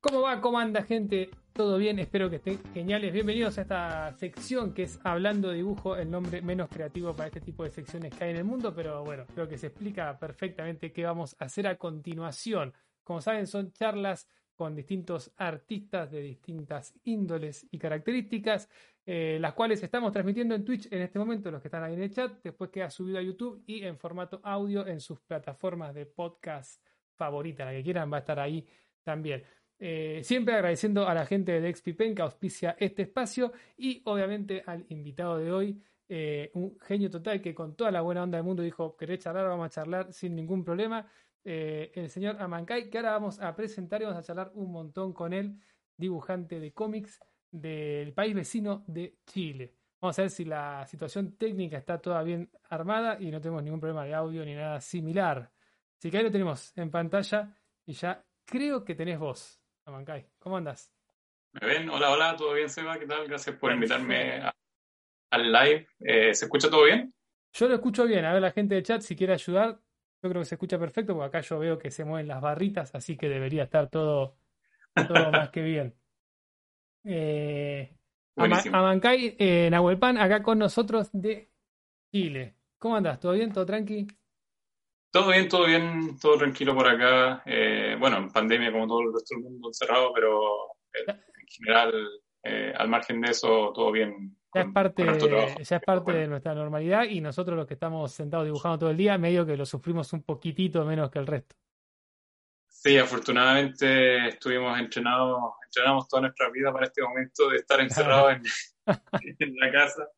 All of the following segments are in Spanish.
¿Cómo va? ¿Cómo anda gente? ¿Todo bien? Espero que estén geniales. Bienvenidos a esta sección que es Hablando Dibujo, el nombre menos creativo para este tipo de secciones que hay en el mundo, pero bueno, creo que se explica perfectamente qué vamos a hacer a continuación. Como saben, son charlas con distintos artistas de distintas índoles y características, eh, las cuales estamos transmitiendo en Twitch en este momento, los que están ahí en el chat, después queda subido a YouTube y en formato audio en sus plataformas de podcast favoritas, la que quieran va a estar ahí también. Eh, siempre agradeciendo a la gente de XPPen que auspicia este espacio y obviamente al invitado de hoy, eh, un genio total que con toda la buena onda del mundo dijo, ¿querés charlar? Vamos a charlar sin ningún problema. Eh, el señor Amancay, que ahora vamos a presentar y vamos a charlar un montón con él, dibujante de cómics del país vecino de Chile. Vamos a ver si la situación técnica está toda bien armada y no tenemos ningún problema de audio ni nada similar. Así que ahí lo tenemos en pantalla y ya creo que tenés voz. Amancay. ¿Cómo andas? ¿Me ven? Hola, hola, ¿todo bien, Seba? ¿Qué tal? Gracias por invitarme al live. Eh, ¿Se escucha todo bien? Yo lo escucho bien. A ver, la gente de chat, si quiere ayudar, yo creo que se escucha perfecto, porque acá yo veo que se mueven las barritas, así que debería estar todo, todo más que bien. Eh, Amancay, eh, Nahuelpan, acá con nosotros de Chile. ¿Cómo andas? ¿Todo bien? ¿Todo tranqui? Todo bien, todo bien, todo tranquilo por acá. Eh, bueno, en pandemia como todo el resto del mundo encerrado, pero eh, en general, eh, al margen de eso, todo bien. Ya es parte, ya es parte de nuestra normalidad y nosotros los que estamos sentados dibujando todo el día, medio que lo sufrimos un poquitito menos que el resto. Sí, afortunadamente estuvimos entrenados, entrenamos toda nuestra vida para este momento de estar encerrados en la casa.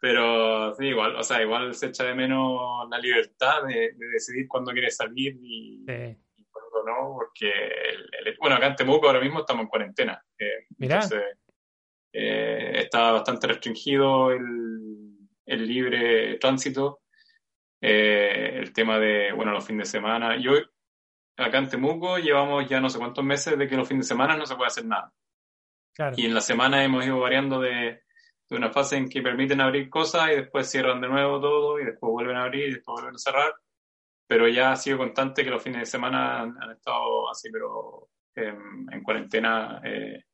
Pero sí, igual, o sea, igual se echa de menos la libertad de, decidir cuándo quieres salir y, cuándo no, porque, bueno, acá en Temuco ahora mismo estamos en cuarentena. Eh, entonces, eh, está bastante restringido el, el libre tránsito, eh, el tema de, bueno, los fines de semana. Yo, acá en Temuco llevamos ya no sé cuántos meses de que los fines de semana no se puede hacer nada. Claro. Y en la semana hemos ido variando de de una fase en que permiten abrir cosas y después cierran de nuevo todo y después vuelven a abrir y después vuelven a cerrar. Pero ya ha sido constante que los fines de semana han, estado así, pero en cuarentena eh,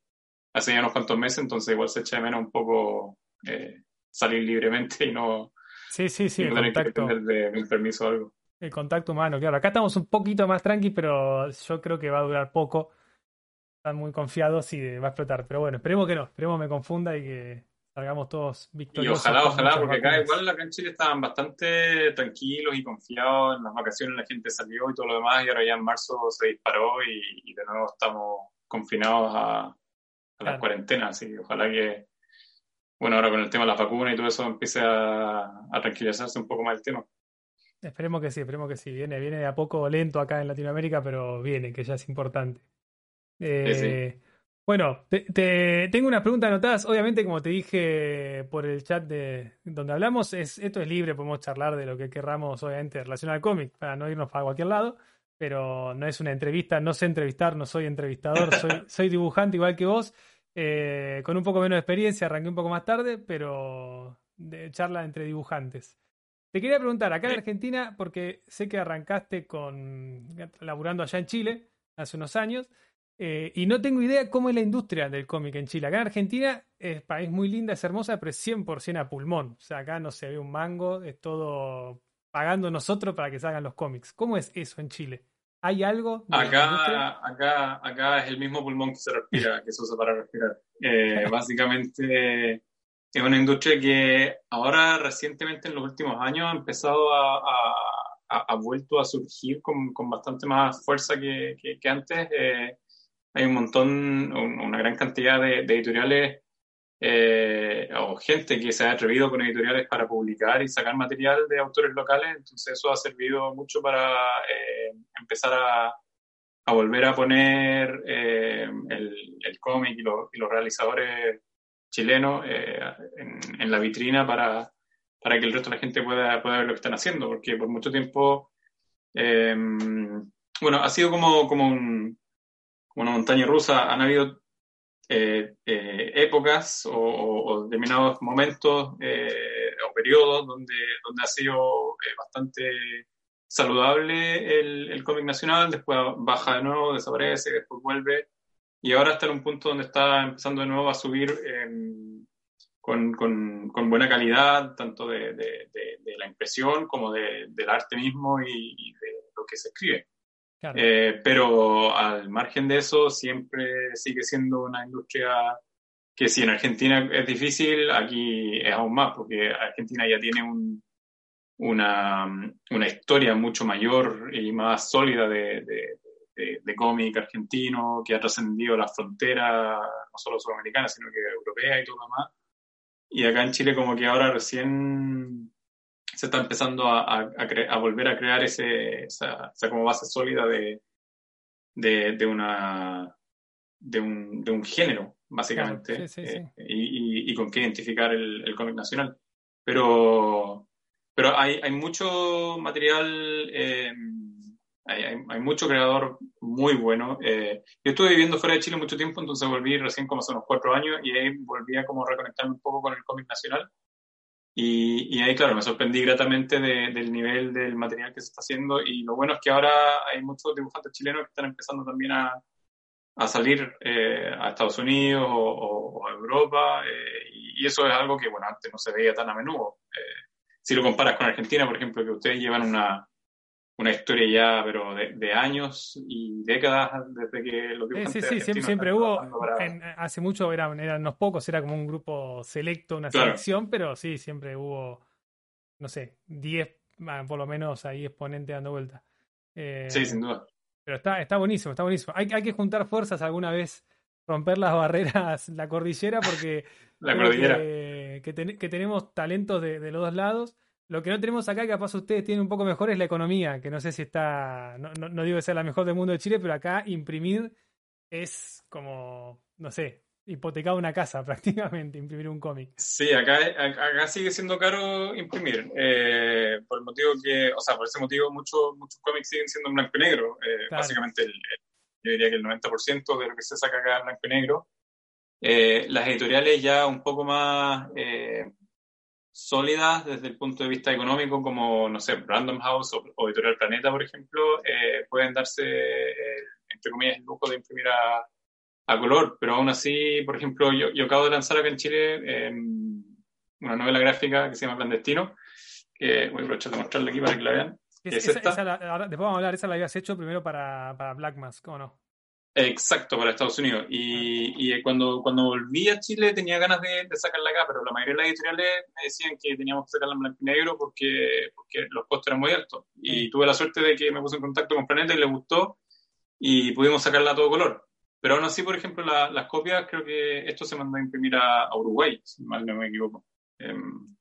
hace ya unos cuantos meses, entonces igual se echa de menos un poco eh, salir libremente y no, sí, sí, sí, tener que depender de, un permiso o algo. El contacto humano, claro. Acá estamos un poquito más tranqui, pero yo creo que va a durar poco. Están muy confiados y va a explotar. Pero bueno, esperemos que no. Esperemos me confunda y que salgamos todos victoriosos. Y ojalá, ojalá, porque acá igual acá en Chile estaban bastante tranquilos y confiados. En las vacaciones la gente salió y todo lo demás, y ahora ya en marzo se disparó y, de nuevo estamos confinados a, las cuarentenas. Así que ojalá que, bueno, ahora con el tema de las vacunas y todo eso empiece a, tranquilizarse un poco más el tema. Esperemos que sí, esperemos que sí. Viene, viene de a poco lento acá en Latinoamérica, pero viene, que ya es importante. Eh, bueno, te, tengo unas preguntas anotadas. Obviamente, como te dije por el chat de donde hablamos, es, esto es libre, podemos charlar de lo que querramos, obviamente, relacionado al cómic, para no irnos para cualquier lado, pero no es una entrevista, no sé entrevistar, no soy entrevistador, soy, soy dibujante igual que vos, eh, con un poco menos de experiencia, arranqué un poco más tarde, pero de charla entre dibujantes. Te quería preguntar, acá en Argentina, porque sé que arrancaste con laburando allá en Chile hace unos años, eh, y no tengo idea cómo es la industria del cómic en Chile. Acá en Argentina es país muy linda, es hermosa, pero es 100% a pulmón. O sea, acá no se ve un mango, es todo pagando nosotros para que salgan los cómics. ¿Cómo es eso en Chile? ¿Hay algo? Acá, acá, acá es el mismo pulmón que se respira, que se usa para respirar. Eh, básicamente es una industria que ahora recientemente en los últimos años ha empezado a, ha vuelto a surgir con, con, bastante más fuerza que, que, antes. Eh, hay un montón, una gran cantidad de, editoriales eh, o gente que se ha atrevido con editoriales para publicar y sacar material de autores locales, entonces eso ha servido mucho para eh, empezar a, a, volver a poner eh, el, el cómic y, y, los realizadores chilenos en, en, la vitrina para, para, que el resto de la gente pueda, pueda ver lo que están haciendo, porque por mucho tiempo, bueno, ha sido como, como un una montaña rusa, han habido eh, eh, épocas o, determinados momentos eh, o periodos donde, donde ha sido bastante saludable el, el cómic nacional, después baja de nuevo, desaparece, después vuelve. y ahora está en un punto donde está empezando de nuevo a subir con, con, con, buena calidad, tanto de, de la impresión como del arte mismo y, de lo que se escribe. Eh, pero al margen de eso, siempre sigue siendo una industria que si en Argentina es difícil, aquí es aún más, porque Argentina ya tiene un, una, una, historia mucho mayor y más sólida de, de, de, cómic argentino que ha trascendido las fronteras, no solo sudamericanas, sino que europea y todo lo demás. Y acá en Chile como que ahora recién se está empezando a, a, a, volver a crear ese, esa, esa, como base sólida de, de, de una, de, un, de un género, básicamente, eh, y, y, con qué identificar el, el cómic nacional. Pero, pero hay, hay mucho material eh, hay, hay, mucho creador muy bueno. Eh, yo estuve viviendo fuera de Chile mucho tiempo, entonces volví recién como hace unos cuatro años y ahí volví a como reconectarme un poco con el cómic nacional. Y, y, ahí, claro, me sorprendí gratamente de, del nivel del material que se está haciendo. Y lo bueno es que ahora hay muchos dibujantes chilenos que están empezando también a, a salir eh, a Estados Unidos o, o a Europa. Eh, y, eso es algo que, bueno, antes no se veía tan a menudo. Eh, si lo comparas con Argentina, por ejemplo, que ustedes llevan una, una historia ya, pero de, años y décadas desde que lo que Sí, sí, siempre, siempre hubo, hace mucho eran, eran unos pocos, era como un grupo selecto, una selección, pero sí, siempre hubo, no sé, 10 por lo menos ahí exponentes dando vuelta. Eh, sí, sin duda. Pero está, está buenísimo, está buenísimo. Hay, hay que juntar fuerzas alguna vez, romper las barreras, la cordillera, porque la cordillera. Que, que, tenemos talentos de, de los dos lados lo que no tenemos acá, que capaz ustedes tienen un poco mejor, es la economía, que no sé si está, no, no, digo que sea la mejor del mundo de Chile, pero acá imprimir es como, no sé, hipotecar una casa prácticamente, imprimir un cómic. Sí, acá, acá sigue siendo caro imprimir, eh, por el motivo que, o sea, por ese motivo muchos muchos cómics siguen siendo en blanco y negro, eh, básicamente el, yo diría que el 90% de lo que se saca acá es blanco y negro. Eh, las editoriales ya un poco más sólidas desde el punto de vista económico, como, no sé, Random House o, Editorial Planeta, por ejemplo, eh, pueden darse, eh, entre comillas, el lujo de imprimir a, a, color, pero aún así, por ejemplo, yo, yo acabo de lanzar acá en Chile em, una novela gráfica que se llama Clandestino, que voy a aprovechar de mostrarla aquí para que la vean. Es, esa, después vamos a hablar, esa la habías hecho primero para, para Black Mask, ¿o no? Exacto, para Estados Unidos. Y, y, cuando, cuando volví a Chile tenía ganas de, sacarla acá, pero la mayoría de las editoriales me decían que teníamos que sacarla en blanco y negro porque, porque los costos eran muy altos. Y tuve la suerte de que me puse en contacto con Planeta y le gustó y pudimos sacarla a todo color. Pero aún así, por ejemplo, las copias, creo que esto se mandó a imprimir a, Uruguay, si mal no me equivoco. Em,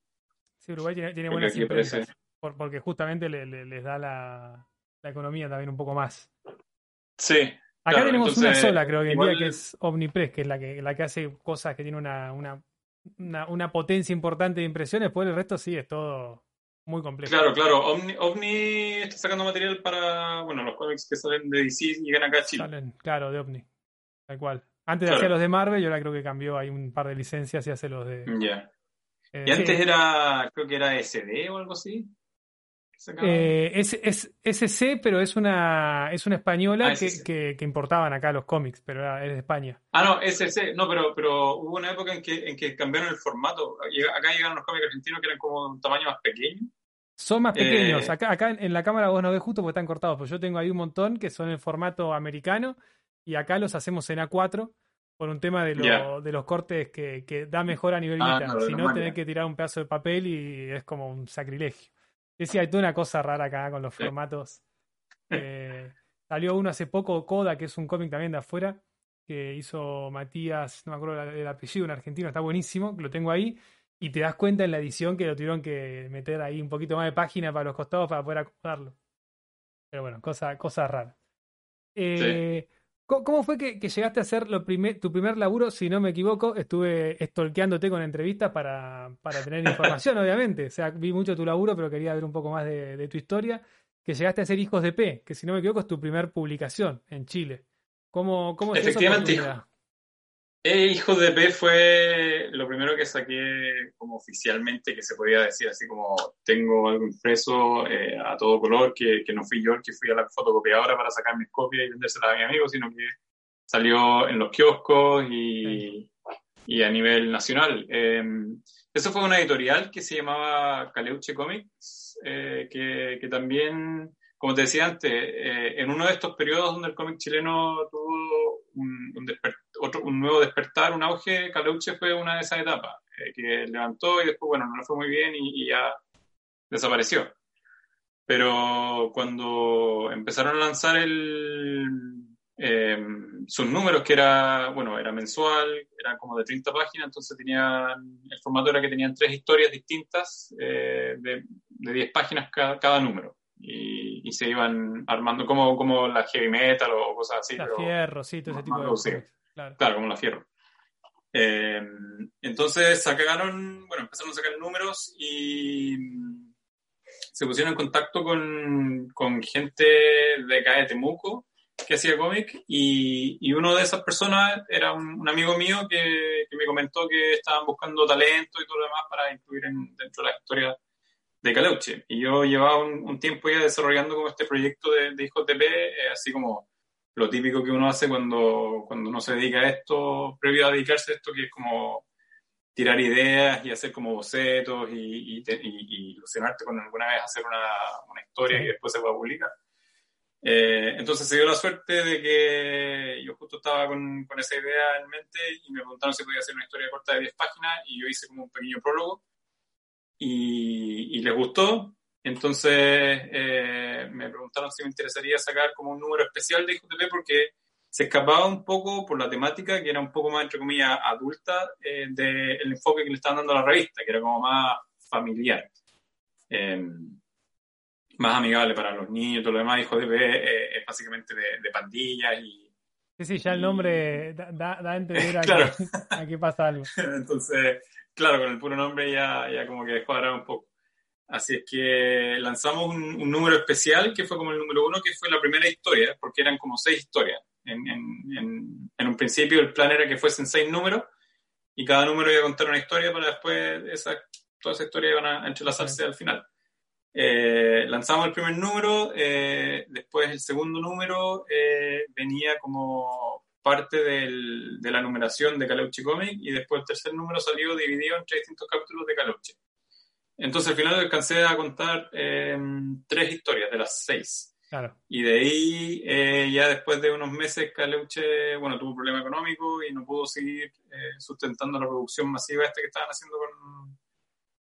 sí, Uruguay tiene, tiene buenas impresiones, porque justamente le, les da la, la economía también un poco más. Sí, Acá tenemos una sola, creo que día, que es Omnipress, que es la que, la que hace cosas que tiene una, una, una, potencia importante de impresiones. Después el resto sí es todo muy complejo. Claro, claro. Omni, Omni está sacando material para bueno los cómics que salen de DC y llegan acá a Chile. Salen, claro, de Omni. Tal cual. Antes hacer los de Marvel, yo ahora creo que cambió. Hay un par de licencias y hace los de. Ya. Eh, y antes era, creo que era SD o algo así. Eh, es, es SC, pero es una, es una española ah, que, que, importaban acá los cómics, pero era, es de España. Ah, no, SC, no, pero, pero hubo una época en que, en que cambiaron el formato. Acá llegaron los cómics argentinos que eran como un tamaño más pequeño. Son más pequeños. Eh, acá, acá en la cámara vos no ves justo porque están cortados, pero yo tengo ahí un montón que son en formato americano y acá los hacemos en A4 por un tema de, lo, de los cortes que, que, da mejor a nivel ah, si no, tenés que tirar un pedazo de papel y es como un sacrilegio. Sí, hay toda una cosa rara acá con los formatos. Eh, salió uno hace poco, Coda, que es un cómic también de afuera, que hizo Matías, no me acuerdo el apellido, un argentino, está buenísimo, lo tengo ahí, y te das cuenta en la edición que lo tuvieron que meter ahí un poquito más de página para los costados para poder acomodarlo. Pero bueno, cosa, cosa rara. Eh, ¿Cómo fue que, llegaste a hacer lo tu primer laburo? Si no me equivoco, estuve estolqueándote con entrevistas para, para tener información, obviamente. O sea, vi mucho tu laburo, pero quería ver un poco más de, tu historia. Que llegaste a ser Hijos de P, que si no me equivoco es tu primer publicación en Chile. ¿Cómo, cómo es Efectivamente, eh, Hijos de P fue lo primero que saqué como oficialmente, que se podía decir así como tengo algo impreso eh, a todo color, que, que, no fui yo el que fui a la fotocopiadora para sacar mis copias y vendérselas a mi amigo, sino que salió en los kioscos y, y a nivel nacional. Em, eso fue una editorial que se llamaba Caleuche Comics, eh, que, que, también, como te decía antes, eh, en uno de estos periodos donde el cómic chileno tuvo un, un, otro, un, nuevo despertar, un auge, Caleuche fue una de esas etapas, eh, que levantó y después, bueno, no le fue muy bien y, y ya desapareció. Pero cuando empezaron a lanzar el, eh, sus números, que era, bueno, era mensual, era como de 30 páginas, entonces tenían, el formato era que tenían tres historias distintas eh, de, de, 10 páginas cada, cada número. Y, y, se iban armando como, como la heavy metal o cosas así. La fierro, sí, todo ese tipo de cosas. Claro. claro, como la fierro. Eh, entonces sacaron, bueno, empezaron a sacar números y se pusieron en contacto con, con gente de acá de Temuco que hacía cómic y, y una de esas personas era un, un amigo mío que, que, me comentó que estaban buscando talento y todo lo demás para incluir en, dentro de la historia de Caleuche. Y yo llevaba un, un tiempo ya desarrollando como este proyecto de, de Hijos de P, eh, así como lo típico que uno hace cuando, cuando uno se dedica a esto, previo a dedicarse a esto, que es como tirar ideas y hacer como bocetos y, y, y, ilusionarte con alguna vez hacer una, una historia que después se pueda publicar. Eh, entonces se dio la suerte de que yo justo estaba con, con, esa idea en mente y me preguntaron si podía hacer una historia corta de 10 páginas y yo hice como un pequeño prólogo y, y les gustó. Entonces eh, me preguntaron si me interesaría sacar como un número especial de Hijos de P porque se escapaba un poco por la temática, que era un poco más, entre comillas, adulta, eh, del enfoque que le estaban dando a la revista, que era como más familiar. Eh, más amigable para los niños, todo lo demás, Hijo de B eh, es básicamente de, de, pandillas y... Sí, sí, ya el nombre da, da a entender a, claro. que, a que pasa algo. Entonces, claro, con el puro nombre ya, ya como que descuadrar un poco. Así es que lanzamos un, un, número especial que fue como el número uno, que fue la primera historia, porque eran como seis historias. En, en, en, en, un principio el plan era que fuesen seis números y cada número iba a contar una historia para después esa, toda esa historia iban a entrelazarse sí. al final. Eh, lanzamos el primer número, eh, después el segundo número eh, venía como parte del, de la numeración de Caleuche Comic y después el tercer número salió dividido entre distintos capítulos de Caleuche. Entonces al final alcancé a contar tres historias de las seis. Claro. Y de ahí, eh, ya después de unos meses, Caleuche, bueno, tuvo un problema económico y no pudo seguir eh, sustentando la producción masiva esta que estaban haciendo con,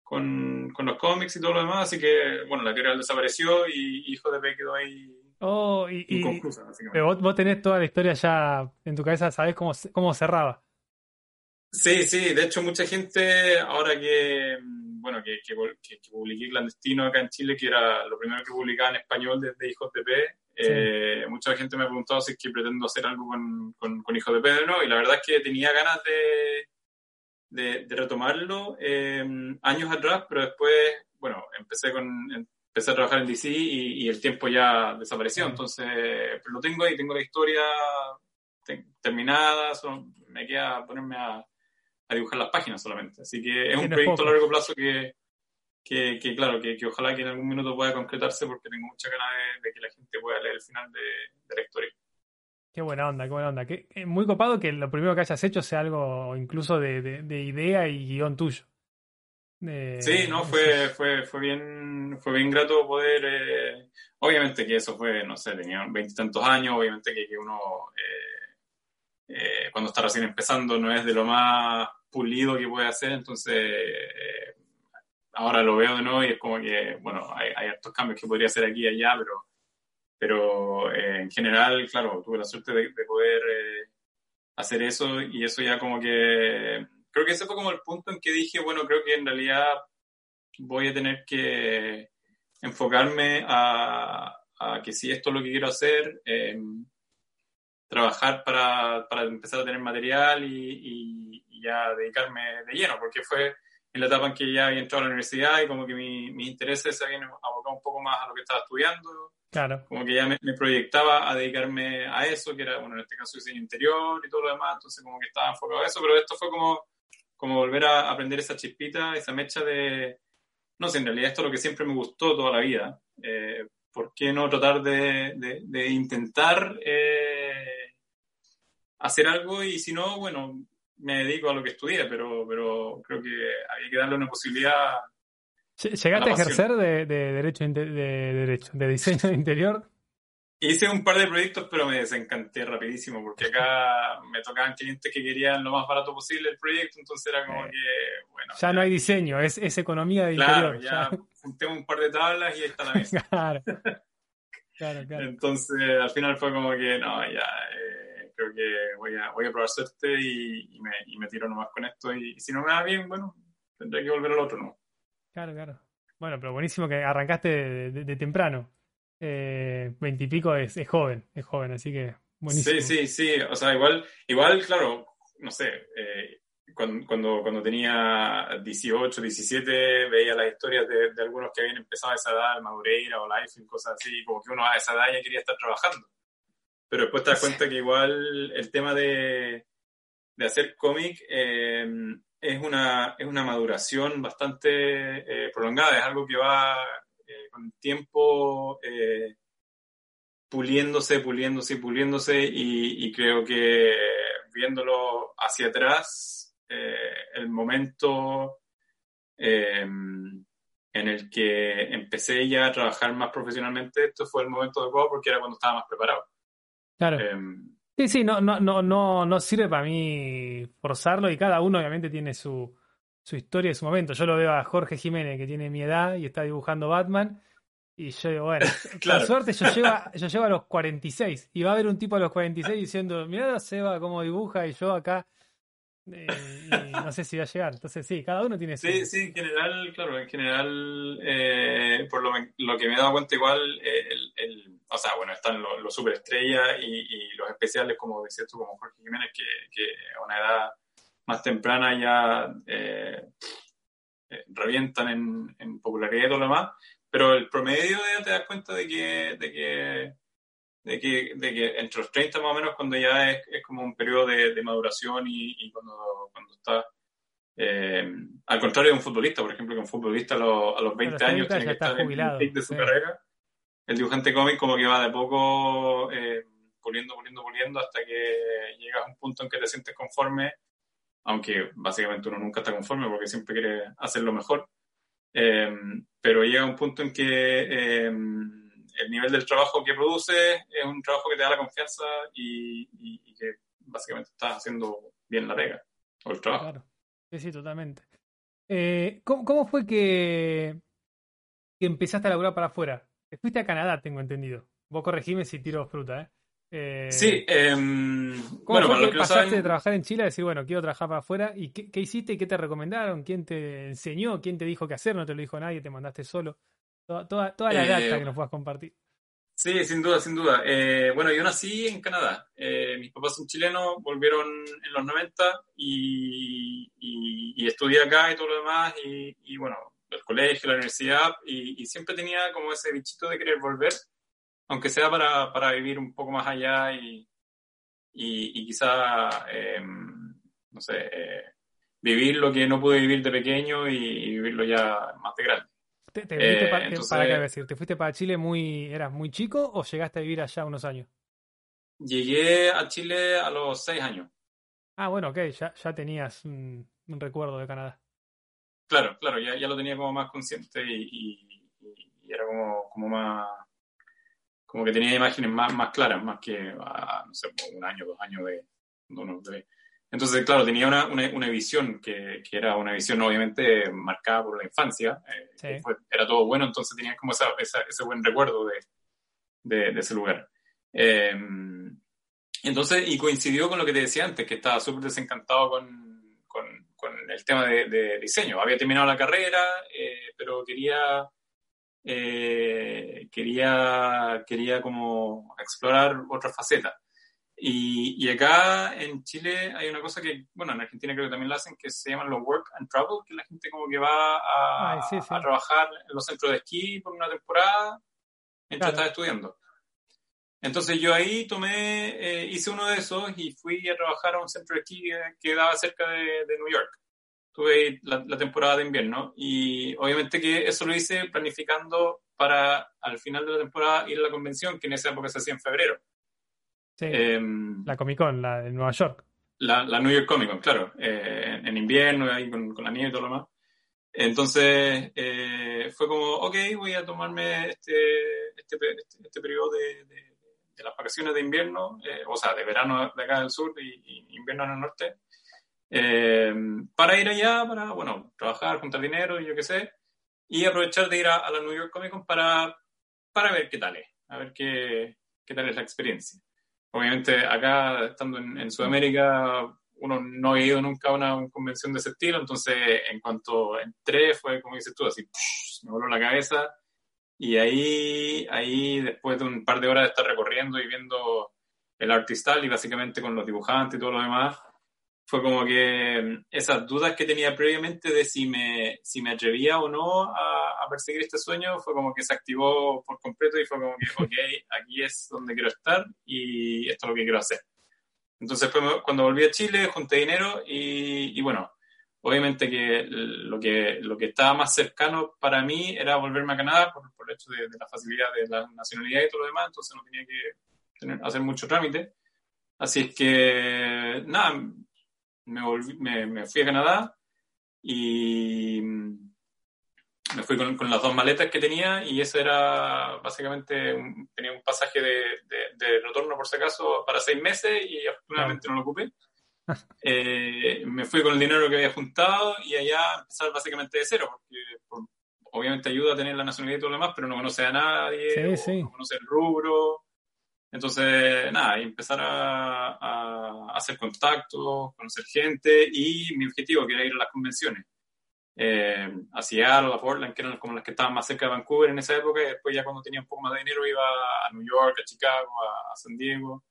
con, con, los cómics y todo lo demás. Así que, bueno, la editorial desapareció y Hijo de P quedó ahí oh, y, inconclusa, básicamente. Pero vos, vos, tenés toda la historia ya en tu cabeza, sabés cómo, cómo cerraba. Sí, sí, de hecho mucha gente, ahora que bueno, que, que, que, publiqué Clandestino acá en Chile, que era lo primero que publicaba en español desde Hijos de P. Sí. Eh, mucha gente me ha preguntado si es que pretendo hacer algo con, con, con Hijos de P ¿no? y la verdad es que tenía ganas de, de, de retomarlo eh, años atrás, pero después, bueno, empecé con empecé a trabajar en DC y, y el tiempo ya desapareció, sí. entonces lo tengo ahí, tengo la historia terminada, solo me queda ponerme a a dibujar las páginas solamente. Así que es un proyecto poco. a largo plazo que, que, que claro, que, que, ojalá que en algún minuto pueda concretarse porque tengo mucha ganas de, de que la gente pueda leer el final de, de, la historia. Qué buena onda, qué buena onda. Qué, muy copado que lo primero que hayas hecho sea algo incluso de, de idea y guion tuyo. sí, no, fue, fue, fue, bien, fue bien grato poder, eh, obviamente que eso fue, no sé, tenía veintitantos años, obviamente que, que uno eh, eh, cuando está recién empezando no es de lo más pulido que puede hacer, entonces eh, ahora lo veo de nuevo y es como que, bueno, hay, hay estos cambios que podría hacer aquí y allá, pero, pero eh, en general, claro, tuve la suerte de, de poder eh, hacer eso y eso ya como que, creo que ese fue como el punto en que dije, bueno, creo que en realidad voy a tener que enfocarme a, a que si esto es lo que quiero hacer, eh, trabajar para, para, empezar a tener material y, y, y, ya dedicarme de lleno, porque fue en la etapa en que ya había entrado a la universidad y como que mi, mis intereses se habían abocado un poco más a lo que estaba estudiando. Claro. Como que ya me, me, proyectaba a dedicarme a eso, que era, bueno, en este caso diseño interior y todo lo demás, entonces como que estaba enfocado a eso, pero esto fue como, como volver a aprender esa chispita, esa mecha de, no sé, en realidad esto es lo que siempre me gustó toda la vida. Eh, ¿Por qué no tratar de, de, de intentar eh, hacer algo y si no, bueno, me dedico a lo que estudié, pero, pero creo que había que darle una posibilidad. ¿Llegaste a, ejercer de, derecho, de, derecho, de diseño de interior? Hice un par de proyectos, pero me desencanté rapidísimo, porque acá me tocaban clientes que querían lo más barato posible el proyecto, entonces era como eh, que, bueno. Ya, no hay diseño, es, es economía de claro, interior. Ya, junté un par de tablas y ahí está la mesa. claro. claro, claro. Entonces, al final fue como que, no, ya, eh, creo que voy a, voy a probar suerte y, y, me, y me tiro nomás con esto. Y, si no me va bien, bueno, tendré que volver al otro, ¿no? Claro, claro. Bueno, pero buenísimo que arrancaste de temprano eh, veintipico es, es, joven, es joven, así que buenísimo. Sí, sí, sí, o sea, igual, igual claro, no sé, eh, cuando, cuando, cuando, tenía 18, 17, veía las historias de, de, algunos que habían empezado a esa edad, Madureira o Life, cosas así, como que uno a esa edad ya quería estar trabajando. Pero después te das cuenta que igual el tema de, de hacer cómic eh, es, una, es una maduración bastante eh, prolongada, es algo que va eh, con el tiempo eh, puliéndose, puliéndose y puliéndose. Y, creo que viéndolo hacia atrás, el momento en el que empecé ya a trabajar más profesionalmente, esto fue el momento adecuado porque era cuando estaba más preparado. Claro. Em, sí, sí, no, no, no, no, no sirve para mí forzarlo y cada uno obviamente tiene su, su historia y su momento. Yo lo veo a Jorge Jiménez, que tiene mi edad y está dibujando Batman. Y yo digo, bueno, claro. suerte yo llevo, yo llevo a los 46. Y va a haber un tipo a los 46 diciendo, mirá Seba cómo dibuja y yo acá. Eh, y no sé si va a llegar. Entonces, sí, cada uno tiene su. Sí, sí, en general, claro, en general, eh, por lo, lo, que me he dado cuenta, igual, el, el, o sea, bueno, están los, superestrellas y, y, los especiales, como decías tú, como Jorge Jiménez, que, que a una edad más temprana ya eh, eh, revientan en, popularidad y todo lo demás, pero el promedio de, te das cuenta de que, de que, de que, de que entre los 30 más o menos cuando ya es, es como un periodo de, maduración y, cuando, cuando está... Eh, al contrario de un futbolista, por ejemplo, que un futbolista a los, a los 20 años tiene que estar jubilado, en el de su carrera. El dibujante cómic como que va de poco eh, puliendo, puliendo, puliendo hasta que llegas a un punto en que te sientes conforme aunque básicamente uno nunca está conforme porque siempre quiere hacerlo mejor. Eh, pero llega un punto en que eh, el nivel del trabajo que produce es un trabajo que te da la confianza y, que básicamente estás haciendo bien la pega o el trabajo. Claro, sí, totalmente. Eh, ¿cómo, fue que, que empezaste a laburar para afuera? Te fuiste a Canadá, tengo entendido. Vos corregime si tiro fruta, ¿eh? Eh, sí, em, bueno, para lo que pasaste de trabajar en Chile a decir, bueno, quiero trabajar para afuera? ¿Y qué, hiciste y qué te recomendaron? ¿Quién te enseñó? ¿Quién te dijo qué hacer? ¿No te lo dijo nadie? ¿Te mandaste solo? Toda, toda, la data eh, que nos puedas compartir. Sí, sin duda, sin duda. Eh, bueno, yo nací en Canadá. mis papás son chilenos, volvieron en los 90 y, y, estudié acá y todo lo demás. Y, y bueno, el colegio, la universidad, y, siempre tenía como ese bichito de querer volver aunque sea para, para vivir un poco más allá y, y, quizá, em, no sé, eh, vivir lo que no pude vivir de pequeño y, vivirlo ya más de grande. ¿Te, fuiste para, eh, para qué decir? ¿Te fuiste para Chile muy, eras muy chico o llegaste a vivir allá unos años? Llegué a Chile a los seis años. Ah, bueno, ok, ya, ya tenías un, recuerdo de Canadá. Claro, claro, ya, ya lo tenía como más consciente y, y era como, como más, como que tenía imágenes más, más claras, más que, a, no sé, un año, dos años de, de... Entonces, claro, tenía una, una, visión que, que, era una visión obviamente marcada por la infancia, eh, era todo bueno, entonces tenía como esa, ese buen recuerdo de, de, ese lugar. Eh, entonces, y coincidió con lo que te decía antes, que estaba súper desencantado con, con, con, el tema de, de, diseño. Había terminado la carrera, eh, pero quería eh, quería, quería como explorar otra faceta. Y, y, acá en Chile hay una cosa que, bueno, en Argentina creo que también lo hacen, que se llaman los work and travel, que la gente como que va a, a trabajar en los centros de esquí por una temporada mientras está estudiando. Entonces yo ahí tomé, eh, hice uno de esos y fui a trabajar a un centro de esquí que quedaba cerca de, de New York tuve la, la, temporada de invierno y obviamente que eso lo hice planificando para al final de la temporada ir a la convención, que en esa época se hacía en febrero. Em, la Comic Con, la de Nueva York. La, New York Comic Con, claro. Eh, en invierno, ahí con, la nieve y todo lo demás. Entonces eh, fue como, ok, voy a tomarme este, este, este, este periodo de, de, las vacaciones de invierno, eh, o sea, de verano de acá del sur y, invierno en el norte, para ir allá, para, bueno, trabajar, juntar dinero y yo qué sé, y aprovechar de ir a, la New York Comic Con para, para ver qué tal es, a ver qué, qué tal es la experiencia. Obviamente acá, estando en, Sudamérica, uno no ha ido nunca a una, convención de ese estilo, entonces en cuanto entré fue como dices tú, así me voló la cabeza. Y ahí, ahí después de un par de horas de estar recorriendo y viendo el artistal y básicamente con los dibujantes y todo lo demás, fue como que mm, esas dudas que tenía previamente de si me, si me atrevía o no a, a, perseguir este sueño, fue como que se activó por completo y fue como que, ok, aquí es donde quiero estar y esto es lo que quiero hacer. Entonces cuando volví a Chile, junté dinero y, y bueno, obviamente que lo, que lo que estaba más cercano para mí era volverme a Canadá por, por el hecho de, de, la facilidad de la nacionalidad y todo lo demás, entonces no tenía que tener, hacer mucho trámite. Así es que, nada, me, me, fui a Canadá y me fui con, con, las dos maletas que tenía y eso era básicamente, tenía un pasaje de, de, retorno por si acaso para seis meses y afortunadamente no lo ocupé. Eh, me fui con el dinero que había juntado y allá empezar básicamente de cero, porque obviamente ayuda a tener la nacionalidad y todo lo demás, pero no conoce a nadie, no conoce el rubro. Entonces, nada, empezar a, hacer contactos, conocer gente y mi objetivo que era ir a las convenciones. Eh, a Seattle, a Portland, que eran como las que estaban más cerca de Vancouver en esa época, y después ya cuando tenía un poco más de dinero iba a New York, a Chicago, a, San Diego,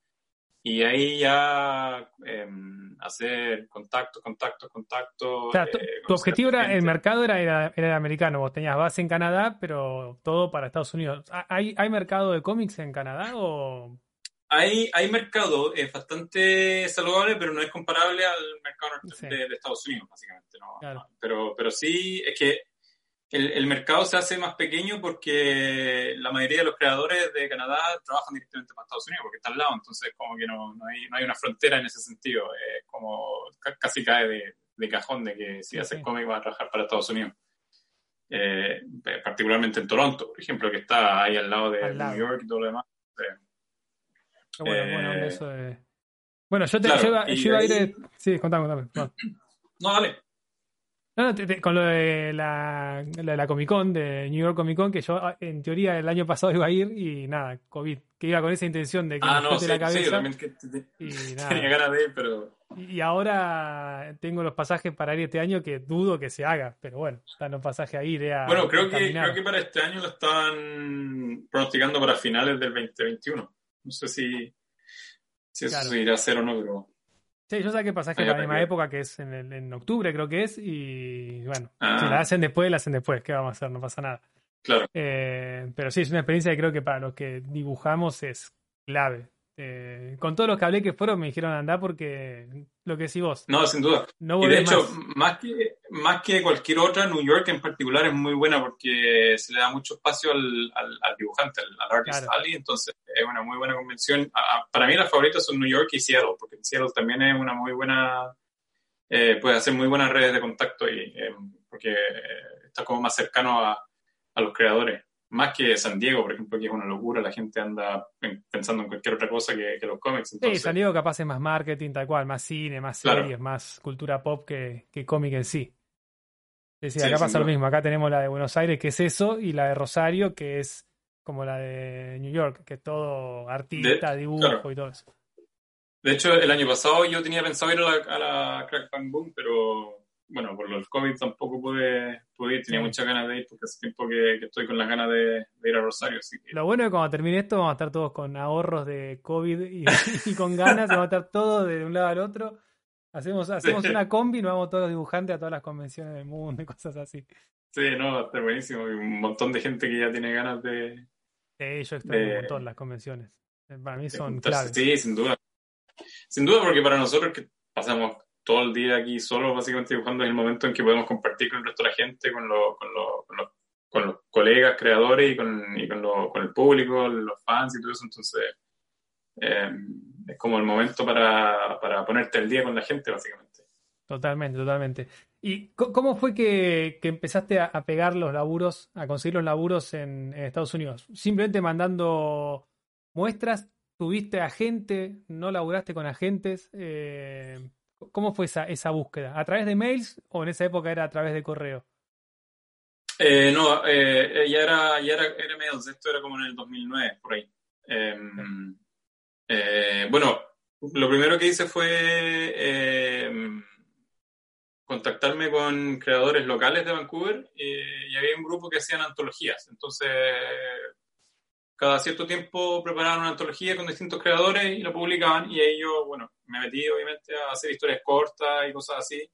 y ahí ya em, hacer contactos, contactos, contactos. O sea, tu, eh, objetivo era, el mercado era, era, el americano, vos tenías base en Canadá, pero todo para Estados Unidos. ¿Hay, hay mercado de cómics en Canadá o...? Hay, hay mercado, es bastante saludable, pero no es comparable al mercado de, Estados Unidos, básicamente. ¿no? Pero, pero sí, es que el, el, mercado se hace más pequeño porque la mayoría de los creadores de Canadá trabajan directamente para Estados Unidos porque está al lado, entonces como que no, no, hay, no hay una frontera en ese sentido, es como casi cae de, de, cajón de que si haces cómic vas a trabajar para Estados Unidos. Eh, particularmente en Toronto, por ejemplo, que está ahí al lado de New York y todo lo demás. bueno, bueno, eh, eso bueno, yo, te, yo, iba, a ir... Sí, contame, contame. No, no. No, con lo de la, la, Comic Con, de New York Comic Con, que yo ah, en teoría el año pasado iba a ir y nada, COVID, que iba con esa intención de que ah, me no, sí, la cabeza. Sí, también que y nada. tenía ganas de ir, pero... Y ahora tengo los pasajes para ir este año que dudo que se haga, pero bueno, están los pasajes ahí. bueno, creo que, creo que para este año lo están pronosticando para finales del 2021. No sé si, si eso se irá a hacer o no, pero... Sí, yo saqué pasaje en la misma época, que es en, el, en octubre, creo que es, y bueno, si la ah. hacen después, la hacen después, ¿qué vamos a hacer? No pasa nada. Claro. Eh, pero sí, es una experiencia que creo que para los que dibujamos es clave. Eh, con todos los que hablé que fueron me dijeron andar porque lo que decís vos. No, sin duda. y de hecho, más. que, más que cualquier otra, New York en particular es muy buena porque se le da mucho espacio al, al, dibujante, al, artist entonces es una muy buena convención. para mí las favoritas son New York y Seattle, porque Seattle también es una muy buena, eh, puede hacer muy buenas redes de contacto y, eh, porque está como más cercano a, a los creadores más que San Diego, por ejemplo, que es una locura, la gente anda pensando en cualquier otra cosa que, los cómics. Sí, San Diego capaz es más marketing, tal cual, más cine, más series, más cultura pop que, que cómic en sí. Es decir, acá pasa lo mismo, acá tenemos la de Buenos Aires, que es eso, y la de Rosario, que es como la de New York, que es todo artista, dibujo y todo eso. De hecho, el año pasado yo tenía pensado ir a la, a la Crack Bang Boom, pero bueno, por los COVID tampoco pude, pude ir, tenía muchas ganas de ir porque hace tiempo que, estoy con las ganas de, ir a Rosario. Lo bueno es que cuando termine esto vamos a estar todos con ahorros de COVID y, con ganas, vamos a estar todos de un lado al otro. Hacemos, hacemos una combi y nos vamos todos los dibujantes a todas las convenciones del mundo y cosas así. Sí, no, va a estar buenísimo. Y un montón de gente que ya tiene ganas de... Sí, yo extraño un montón las convenciones. Para mí son claves. Sí, sin duda. Sin duda porque para nosotros que pasamos todo el día aquí solo, básicamente dibujando, en el momento en que podemos compartir con el resto de la gente, con, con, con, los, colegas, creadores y, con, y con, con, el público, los fans y todo eso. Entonces, eh, es como el momento para, para ponerte al día con la gente, básicamente. Totalmente, totalmente. ¿Y cómo fue que, empezaste a, pegar los laburos, a conseguir los laburos en, Estados Unidos? ¿Simplemente mandando muestras? ¿Tuviste agente? ¿No laburaste con agentes? Eh, ¿Cómo fue esa, esa búsqueda? ¿A través de mails o en esa época era a través de correo? Eh, no, eh, ya, era, ya era, era mails, esto era como en el 2009, por ahí. Em, bueno, lo primero que hice fue em, contactarme con creadores locales de Vancouver y había un grupo que hacían antologías. Entonces, cada cierto tiempo preparaban una antología con distintos creadores y lo publicaban y ahí yo, bueno, me metí obviamente a hacer historias cortas y cosas así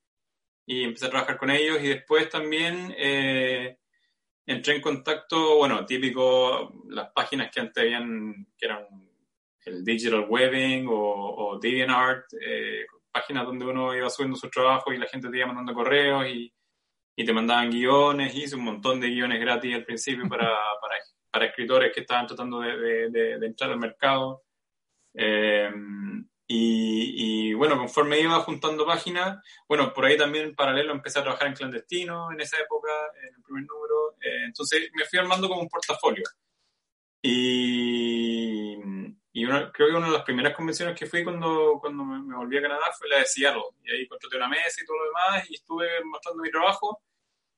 y empecé a trabajar con ellos y después también eh, entré en contacto, bueno, típico, las páginas que antes habían, que eran el Digital Webbing o, o DeviantArt, eh, páginas donde uno iba subiendo su trabajo y la gente te iba mandando correos y, y te mandaban guiones. Hice un montón de guiones gratis al principio para, para, para escritores que estaban tratando de, de, entrar al mercado. Eh, y, y, bueno, conforme iba juntando páginas, bueno, por ahí también en paralelo empecé a trabajar en clandestino en esa época, en el primer número. Eh, entonces me fui armando como un portafolio. Y, y creo que una de las primeras convenciones que fui cuando, cuando me, volví a Canadá fue la de Seattle. Y ahí contraté una mesa y todo lo demás y estuve mostrando mi trabajo.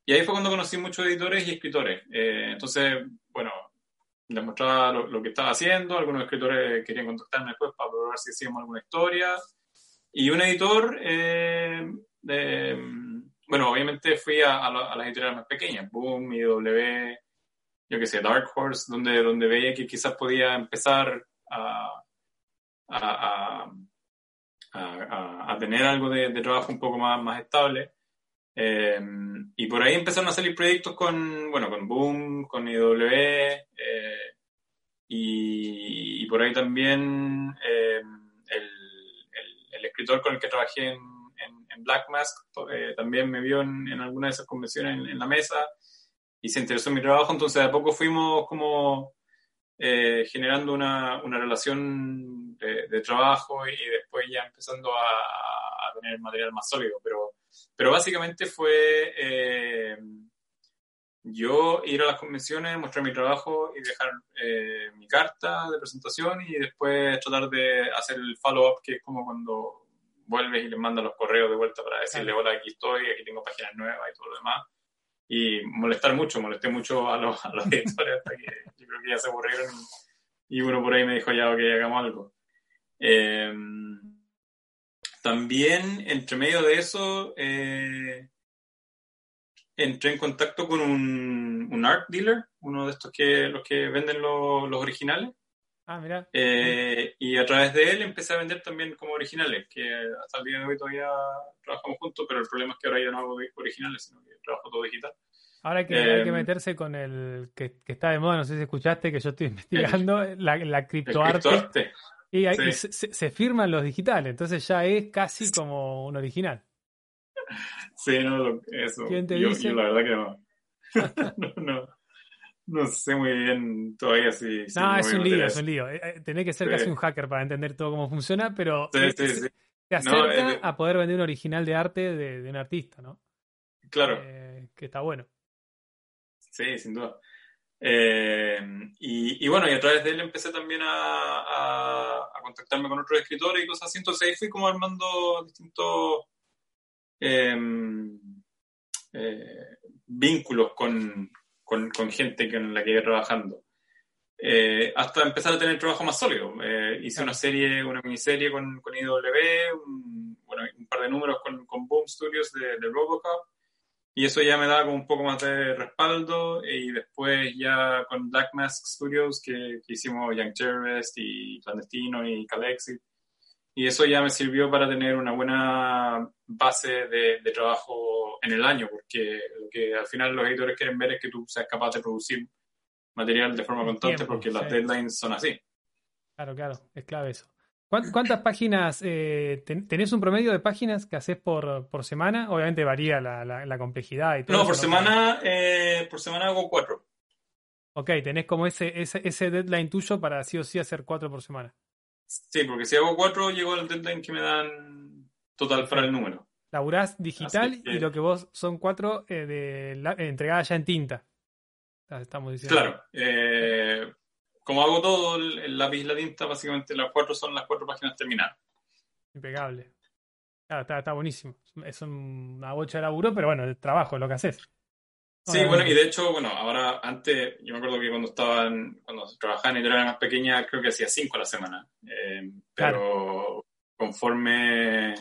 Y ahí fue cuando conocí muchos editores y escritores. Eh, entonces, bueno, les mostraba lo, que estaba haciendo. Algunos escritores querían contactarme después para probar si hacíamos alguna historia. Y un editor, eh, bueno, obviamente fui a, a, las editoriales más pequeñas, Boom, IW, yo qué sé, Dark Horse, donde, donde veía que quizás podía empezar a, a, tener algo de, trabajo un poco más, más estable. Eh, y por ahí empezaron a salir proyectos con, bueno, con Boom, con IW, eh, y, por ahí también eh, el, el, escritor con el que trabajé en, en, Black Mask también me vio en, en, alguna de esas convenciones en, la mesa y se interesó en mi trabajo, entonces de a poco fuimos como eh, generando una, una relación de, trabajo y después ya empezando a, tener material más sólido. Pero, básicamente fue eh, yo ir a las convenciones, mostrar mi trabajo y dejar eh, mi carta de presentación y después tratar de hacer el follow-up, que es como cuando vuelves y les mandas los correos de vuelta para decirle, hola, aquí estoy, aquí tengo páginas nuevas y todo lo demás y molestar mucho, molesté mucho a los, a los editores hasta que yo creo que ya se aburrieron y, uno por ahí me dijo ya, que hagamos algo. Eh, también, entre medio de eso, eh, entré en contacto con un, un, art dealer, uno de estos que los que venden los, los originales. Ah, mira. Eh, y a través de él empecé a vender también como originales, que hasta el día de hoy todavía trabajamos juntos, pero el problema es que ahora ya no hago originales, sino que trabajo todo digital. Ahora que hay que eh, meterse con el que, está de moda, no sé si escuchaste que yo estoy investigando, la, la criptoarte. Y, ahí, se, firman los digitales, entonces ya es casi como un original. Sí, no, eso. ¿Quién te dice? Yo la verdad que no. no, no no sé muy bien todavía si. no, es un lío, es un lío. Eh, eh, tenés que ser casi un hacker para entender todo cómo funciona, pero sí, sí, sí. te acerca a poder vender un original de arte de, un artista, ¿no? Claro. Eh, que está bueno. Sí, sin duda. Y, bueno, y a través de él empecé también a, contactarme con otros escritores y cosas así. Entonces ahí fui como armando distintos vínculos con, con, con gente con la que iba trabajando. Eh, hasta empezar a tener trabajo más sólido. Eh, hice una serie, una miniserie con, con IW, un, bueno, un par de números con, con Boom Studios de, de, Robocop, y eso ya me daba como un poco más de respaldo, y después ya con Black Mask Studios, que, que hicimos Young Terrorist y Clandestino y Calexit, y eso ya me sirvió para tener una buena base de, de, trabajo en el año, porque lo que al final los editores quieren ver es que tú seas capaz de producir material de forma constante, porque las deadlines son así. Claro, claro, es clave eso. ¿Cuántas páginas, eh, tenés un promedio de páginas que haces por, por semana? Obviamente varía la, la, complejidad y todo. No, por semana, eh, por semana hago cuatro. Ok, tenés como ese, ese, ese deadline tuyo para sí o sí hacer cuatro por semana. Sí, porque si hago cuatro, llego al deadline que me dan total para el número. Laburás digital y lo que vos son cuatro eh, de la, entregadas ya en tinta. Estamos diciendo. Claro. Eh, como hago todo, el, lápiz y la tinta, básicamente las cuatro son las cuatro páginas terminadas. Impecable. está, está buenísimo. Es una bocha de laburo, pero bueno, el trabajo es lo que haces. Sí, bueno, y de hecho, bueno, ahora antes, yo me acuerdo que cuando estaban, cuando trabajaba en era más pequeña, creo que hacía cinco a la semana. Eh, pero conforme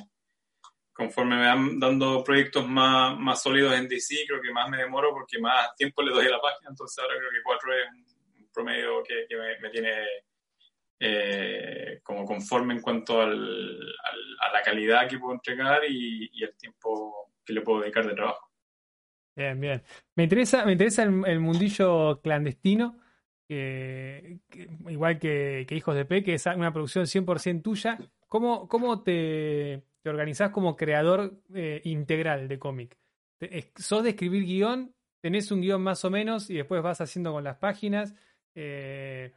conforme me van dando proyectos más, más sólidos en DC, creo que más me demoro porque más tiempo le doy a la página, entonces ahora creo que cuatro es un promedio que, me, tiene eh, como conforme en cuanto al, a la calidad que puedo entregar y, y el tiempo que le puedo dedicar de trabajo. Bien, bien. Me interesa, me interesa el, mundillo clandestino, igual que, Hijos de P, que es una producción 100% tuya. ¿Cómo, cómo te, te organizás como creador eh, integral de cómic? ¿Sos de escribir guion? ¿Tenés un guion más o menos y después vas haciendo con las páginas? Eh,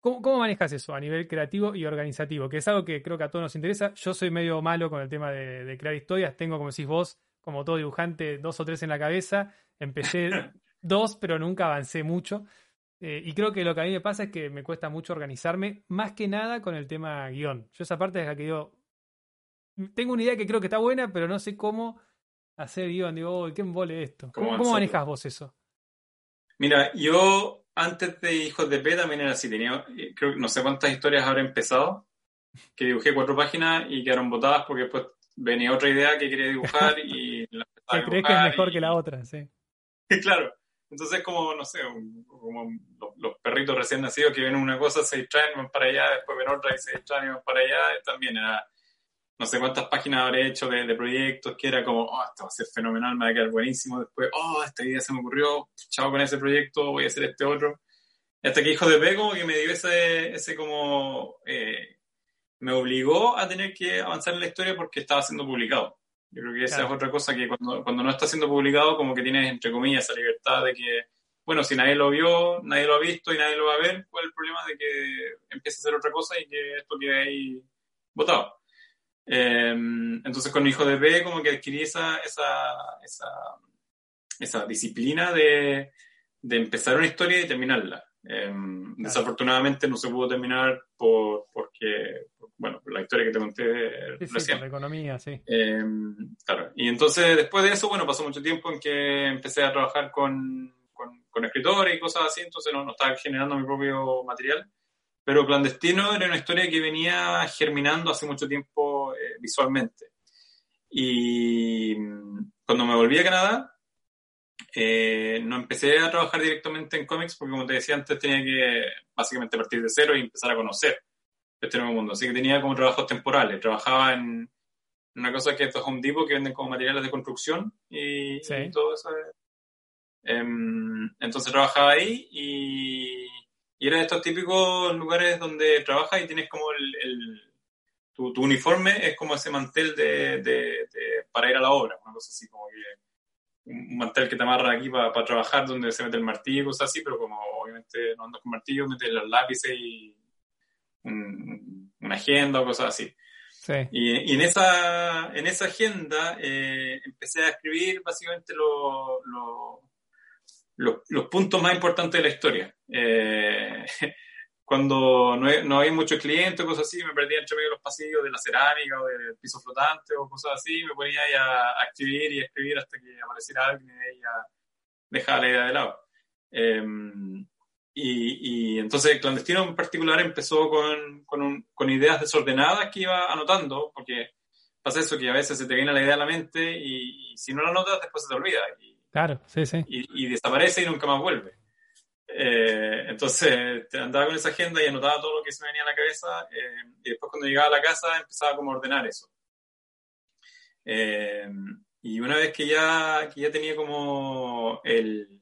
¿cómo, manejas eso a nivel creativo y organizativo? Que es algo que creo que a todos nos interesa. Yo soy medio malo con el tema de, de crear historias. Tengo, como decís vos, como todo dibujante, dos o tres en la cabeza. Empecé dos, pero nunca avancé mucho. Eh, y creo que lo que a mí me pasa es que me cuesta mucho organizarme, más que nada con el tema guion. Yo esa parte es la que digo, tengo una idea que creo que está buena, pero no sé cómo hacer guion. Digo, oh, ¿qué embole esto? ¿Cómo, ¿Cómo manejas vos eso? Mira, yo antes de Hijos de P también era así. Tenía, eh, creo no sé cuántas historias habré empezado, que dibujé cuatro páginas y quedaron botadas porque después venía otra idea que quería dibujar y la que crees que es mejor que la otra, sí. claro. Entonces, como, no sé, como los, perritos recién nacidos que ven una cosa, se distraen, van para allá, después ven otra y se distraen y van para allá. También era, no sé cuántas páginas habré hecho de, proyectos que era como, oh, esto va a ser fenomenal, me va a quedar buenísimo. Después, oh, esta idea se me ocurrió, chao con ese proyecto, voy a hacer este otro. Hasta que Hijo de P como que me dio ese, ese como eh, me obligó a tener que avanzar en la historia porque estaba siendo publicado. Yo creo que esa es otra cosa que cuando, cuando no está siendo publicado, como que tienes, entre comillas, esa libertad de que, bueno, si nadie lo vio, nadie lo ha visto y nadie lo va a ver, ¿cuál es el problema de que empiece a hacer otra cosa y que esto quede ahí votado? Em, entonces con Hijo de B como que adquirí esa, esa, esa, esa disciplina de, de empezar una historia y terminarla. Em, desafortunadamente no se pudo terminar por, porque, bueno, la historia que te conté recién. la economía, sí. Em, claro. Y entonces, después de eso, bueno, pasó mucho tiempo en que empecé a trabajar con, con, escritores y cosas así, entonces no, no, estaba generando mi propio material. Pero Clandestino era una historia que venía germinando hace mucho tiempo eh, visualmente. Y mm, cuando me volví a Canadá, eh, no empecé a trabajar directamente en cómics porque, como te decía antes, tenía que básicamente partir de cero y empezar a conocer este nuevo mundo. Así que tenía como trabajos temporales. Trabajaba en una cosa que es Home Depot, que venden como materiales de construcción y, todo eso. Em, entonces trabajaba ahí y, era de estos típicos lugares donde trabajas y tienes como el, tu, uniforme es como ese mantel de, de, para ir a la obra, una cosa así como que un mantel que te amarra aquí para trabajar donde se mete el martillo y cosas así, pero como obviamente no andas con martillo, metes los lápices y una agenda o cosas así. Y, en, esa, en esa agenda eh, empecé a escribir básicamente los puntos más importantes de la historia. Eh, cuando no, no había muchos clientes cosas así, me perdía entre medio de los pasillos de la cerámica o del piso flotante o cosas así, me ponía ahí a, escribir y a escribir hasta que apareciera alguien y ya dejaba la idea de lado. Em, y, y, entonces Clandestino en particular empezó con, con, con, ideas desordenadas que iba anotando, porque pasa eso que a veces se te viene la idea a la mente y, si no la anotas después se te olvida. Y, claro, sí, sí. Y, desaparece y nunca más vuelve. Eh, entonces andaba con esa agenda y anotaba todo lo que se me venía a la cabeza eh, y después cuando llegaba a la casa empezaba como a ordenar eso. Eh, y una vez que ya, que ya tenía como el,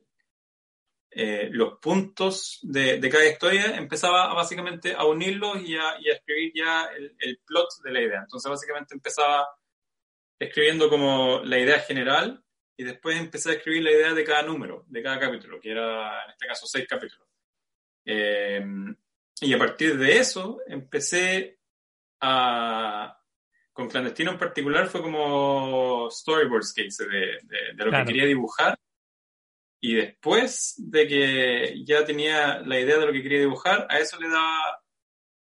eh, los puntos de, cada historia, empezaba básicamente a unirlos y a, escribir ya el, plot de la idea. Entonces básicamente empezaba escribiendo como la idea general y después empecé a escribir la idea de cada número, de cada capítulo, que era en este caso seis capítulos. Eh, y a partir de eso empecé a... Con Clandestino en particular fue como storyboards que hice de, de, lo que quería dibujar. Y después de que ya tenía la idea de lo que quería dibujar, a eso le daba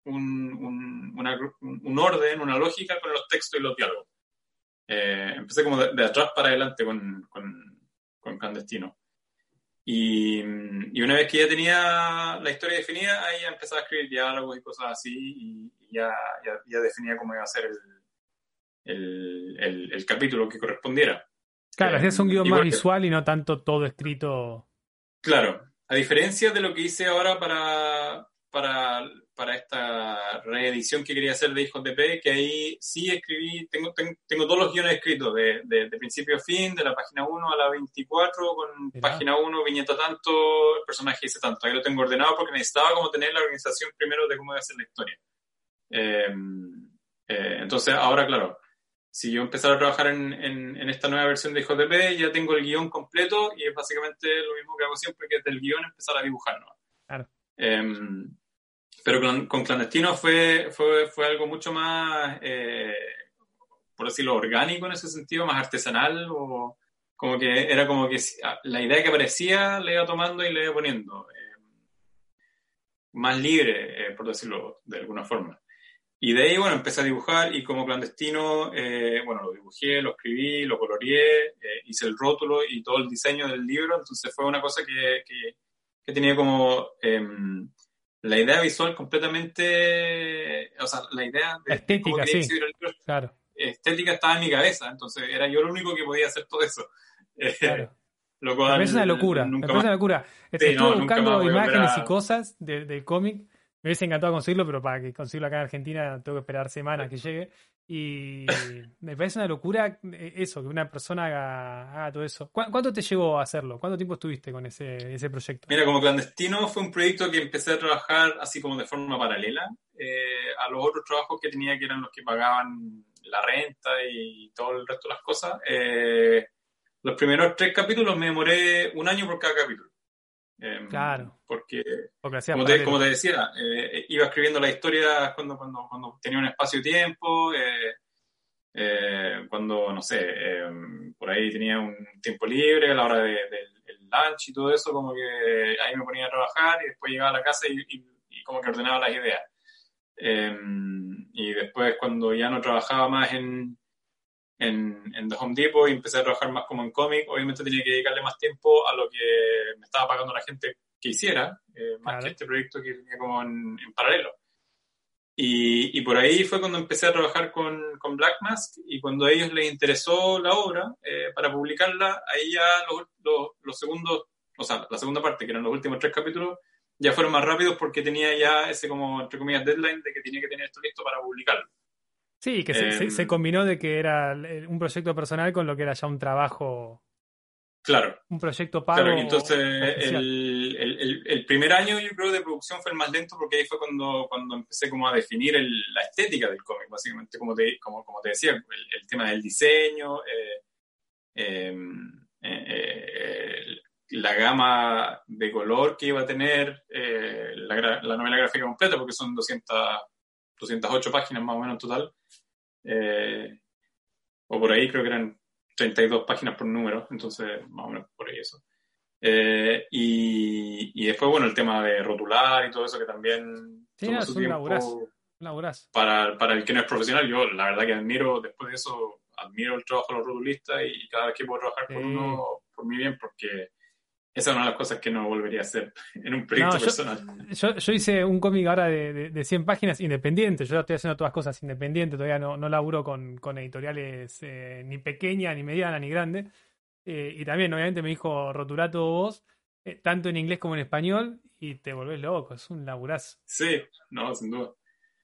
un, un, una, un orden, una lógica con los textos y los diálogos. Eh, empecé como de, atrás para adelante con, con, con Clandestino. Y, y, una vez que ya tenía la historia definida, ahí ya empezaba a escribir diálogos y cosas así, y, ya, ya, definía cómo iba a ser el, el, el, capítulo que correspondiera. Claro, hacías un guion más visual y no tanto todo escrito. Claro, a diferencia de lo que hice ahora para, para para esta reedición que quería hacer de Hijos de P, que ahí sí escribí, tengo, tengo, todos los guiones escritos, de, de, principio a fin, de la página 1 a la 24, con página 1, viñeta tanto, el personaje dice tanto. Ahí lo tengo ordenado porque necesitaba como tener la organización primero de cómo iba a ser la historia. Em, eh, entonces, ahora, claro, si yo empezara a trabajar en, en, esta nueva versión de Hijos de P, ya tengo el guion completo y es básicamente lo mismo que hago siempre, que es del guion empezar a dibujar. Claro. Em, pero con, Clandestino fue, fue, fue algo mucho más, eh, por decirlo, orgánico en ese sentido, más artesanal, o como que era como que la idea que aparecía le iba tomando y le iba poniendo. Eh, más libre, eh, por decirlo de alguna forma. Y de ahí, bueno, empecé a dibujar y como clandestino, bueno, lo dibujé, lo escribí, lo coloreé, hice el rótulo y todo el diseño del libro, entonces fue una cosa que, que, que tenía como em, la idea visual completamente, o sea, la idea de estética, sí. claro. estética estaba en mi cabeza, entonces era yo lo único que podía hacer todo eso. Claro. Lo cual, me parece una locura, me parece una locura. Estuve buscando imágenes y cosas del cómic me hubiese encantado conseguirlo, pero para que consiga acá en Argentina tengo que esperar semanas que llegue. Y me parece una locura eh, eso, que una persona haga, todo eso. ¿Cuánto te llevó a hacerlo? ¿Cuánto tiempo estuviste con ese, ese proyecto? Mira, como clandestino fue un proyecto que empecé a trabajar así como de forma paralela eh, a los otros trabajos que tenía, que eran los que pagaban la renta y todo el resto de las cosas. Eh, los primeros tres capítulos me demoré un año por cada capítulo. Em, claro. Porque, como, te, como, te, decía, eh, iba escribiendo la historia cuando, cuando, cuando tenía un espacio de tiempo, eh, eh, cuando, no sé, em, por ahí tenía un tiempo libre a la hora del lunch y todo eso, como que ahí me ponía a trabajar y después llegaba a la casa y, y como que ordenaba las ideas. Em, y después cuando ya no trabajaba más en, en, en, The Home Depot y empecé a trabajar más como en cómic, obviamente tenía que dedicarle más tiempo a lo que me estaba pagando la gente que hiciera, eh, más que este proyecto que tenía como en, paralelo. Y, y, por ahí fue cuando empecé a trabajar con, con Black Mask y cuando a ellos les interesó la obra eh, para publicarla, ahí ya los, los, los, segundos, o sea, la segunda parte, que eran los últimos tres capítulos, ya fueron más rápidos porque tenía ya ese como, entre comillas, deadline de que tenía que tener esto listo para publicarlo. Sí, que se, em, combinó de que era un proyecto personal con lo que era ya un trabajo. Claro. Un proyecto pago. Claro, y entonces el, el, el, primer año yo creo de producción fue el más lento porque ahí fue cuando, cuando empecé como a definir la estética del cómic, básicamente, como te, como, como te decía, el, tema del diseño, eh, em, eh, eh, la gama de color que iba a tener la, la novela gráfica completa, porque son 200 208 páginas más o menos en total. Eh, o por ahí creo que eran 32 páginas por número, entonces más o menos por ahí eso. Eh, y, y, después, bueno, el tema de rotular y todo eso que también... Sí, es un laburaz, Para, para el que no es profesional, yo la verdad que admiro, después de eso, admiro el trabajo de los rotulistas y cada vez que puedo trabajar con uno, por mi bien, porque esa es una de las cosas que no volvería a hacer en un proyecto personal. Yo, hice un cómic ahora de, de, 100 páginas independiente. Yo estoy haciendo todas cosas independientes. Todavía no, no laburo con, con editoriales eh, ni pequeña, ni mediana, ni grande. Eh, y también, obviamente, me dijo rotulato vos, eh, tanto en inglés como en español, y te volvés loco. Es un laburazo. Sí, no, sin duda.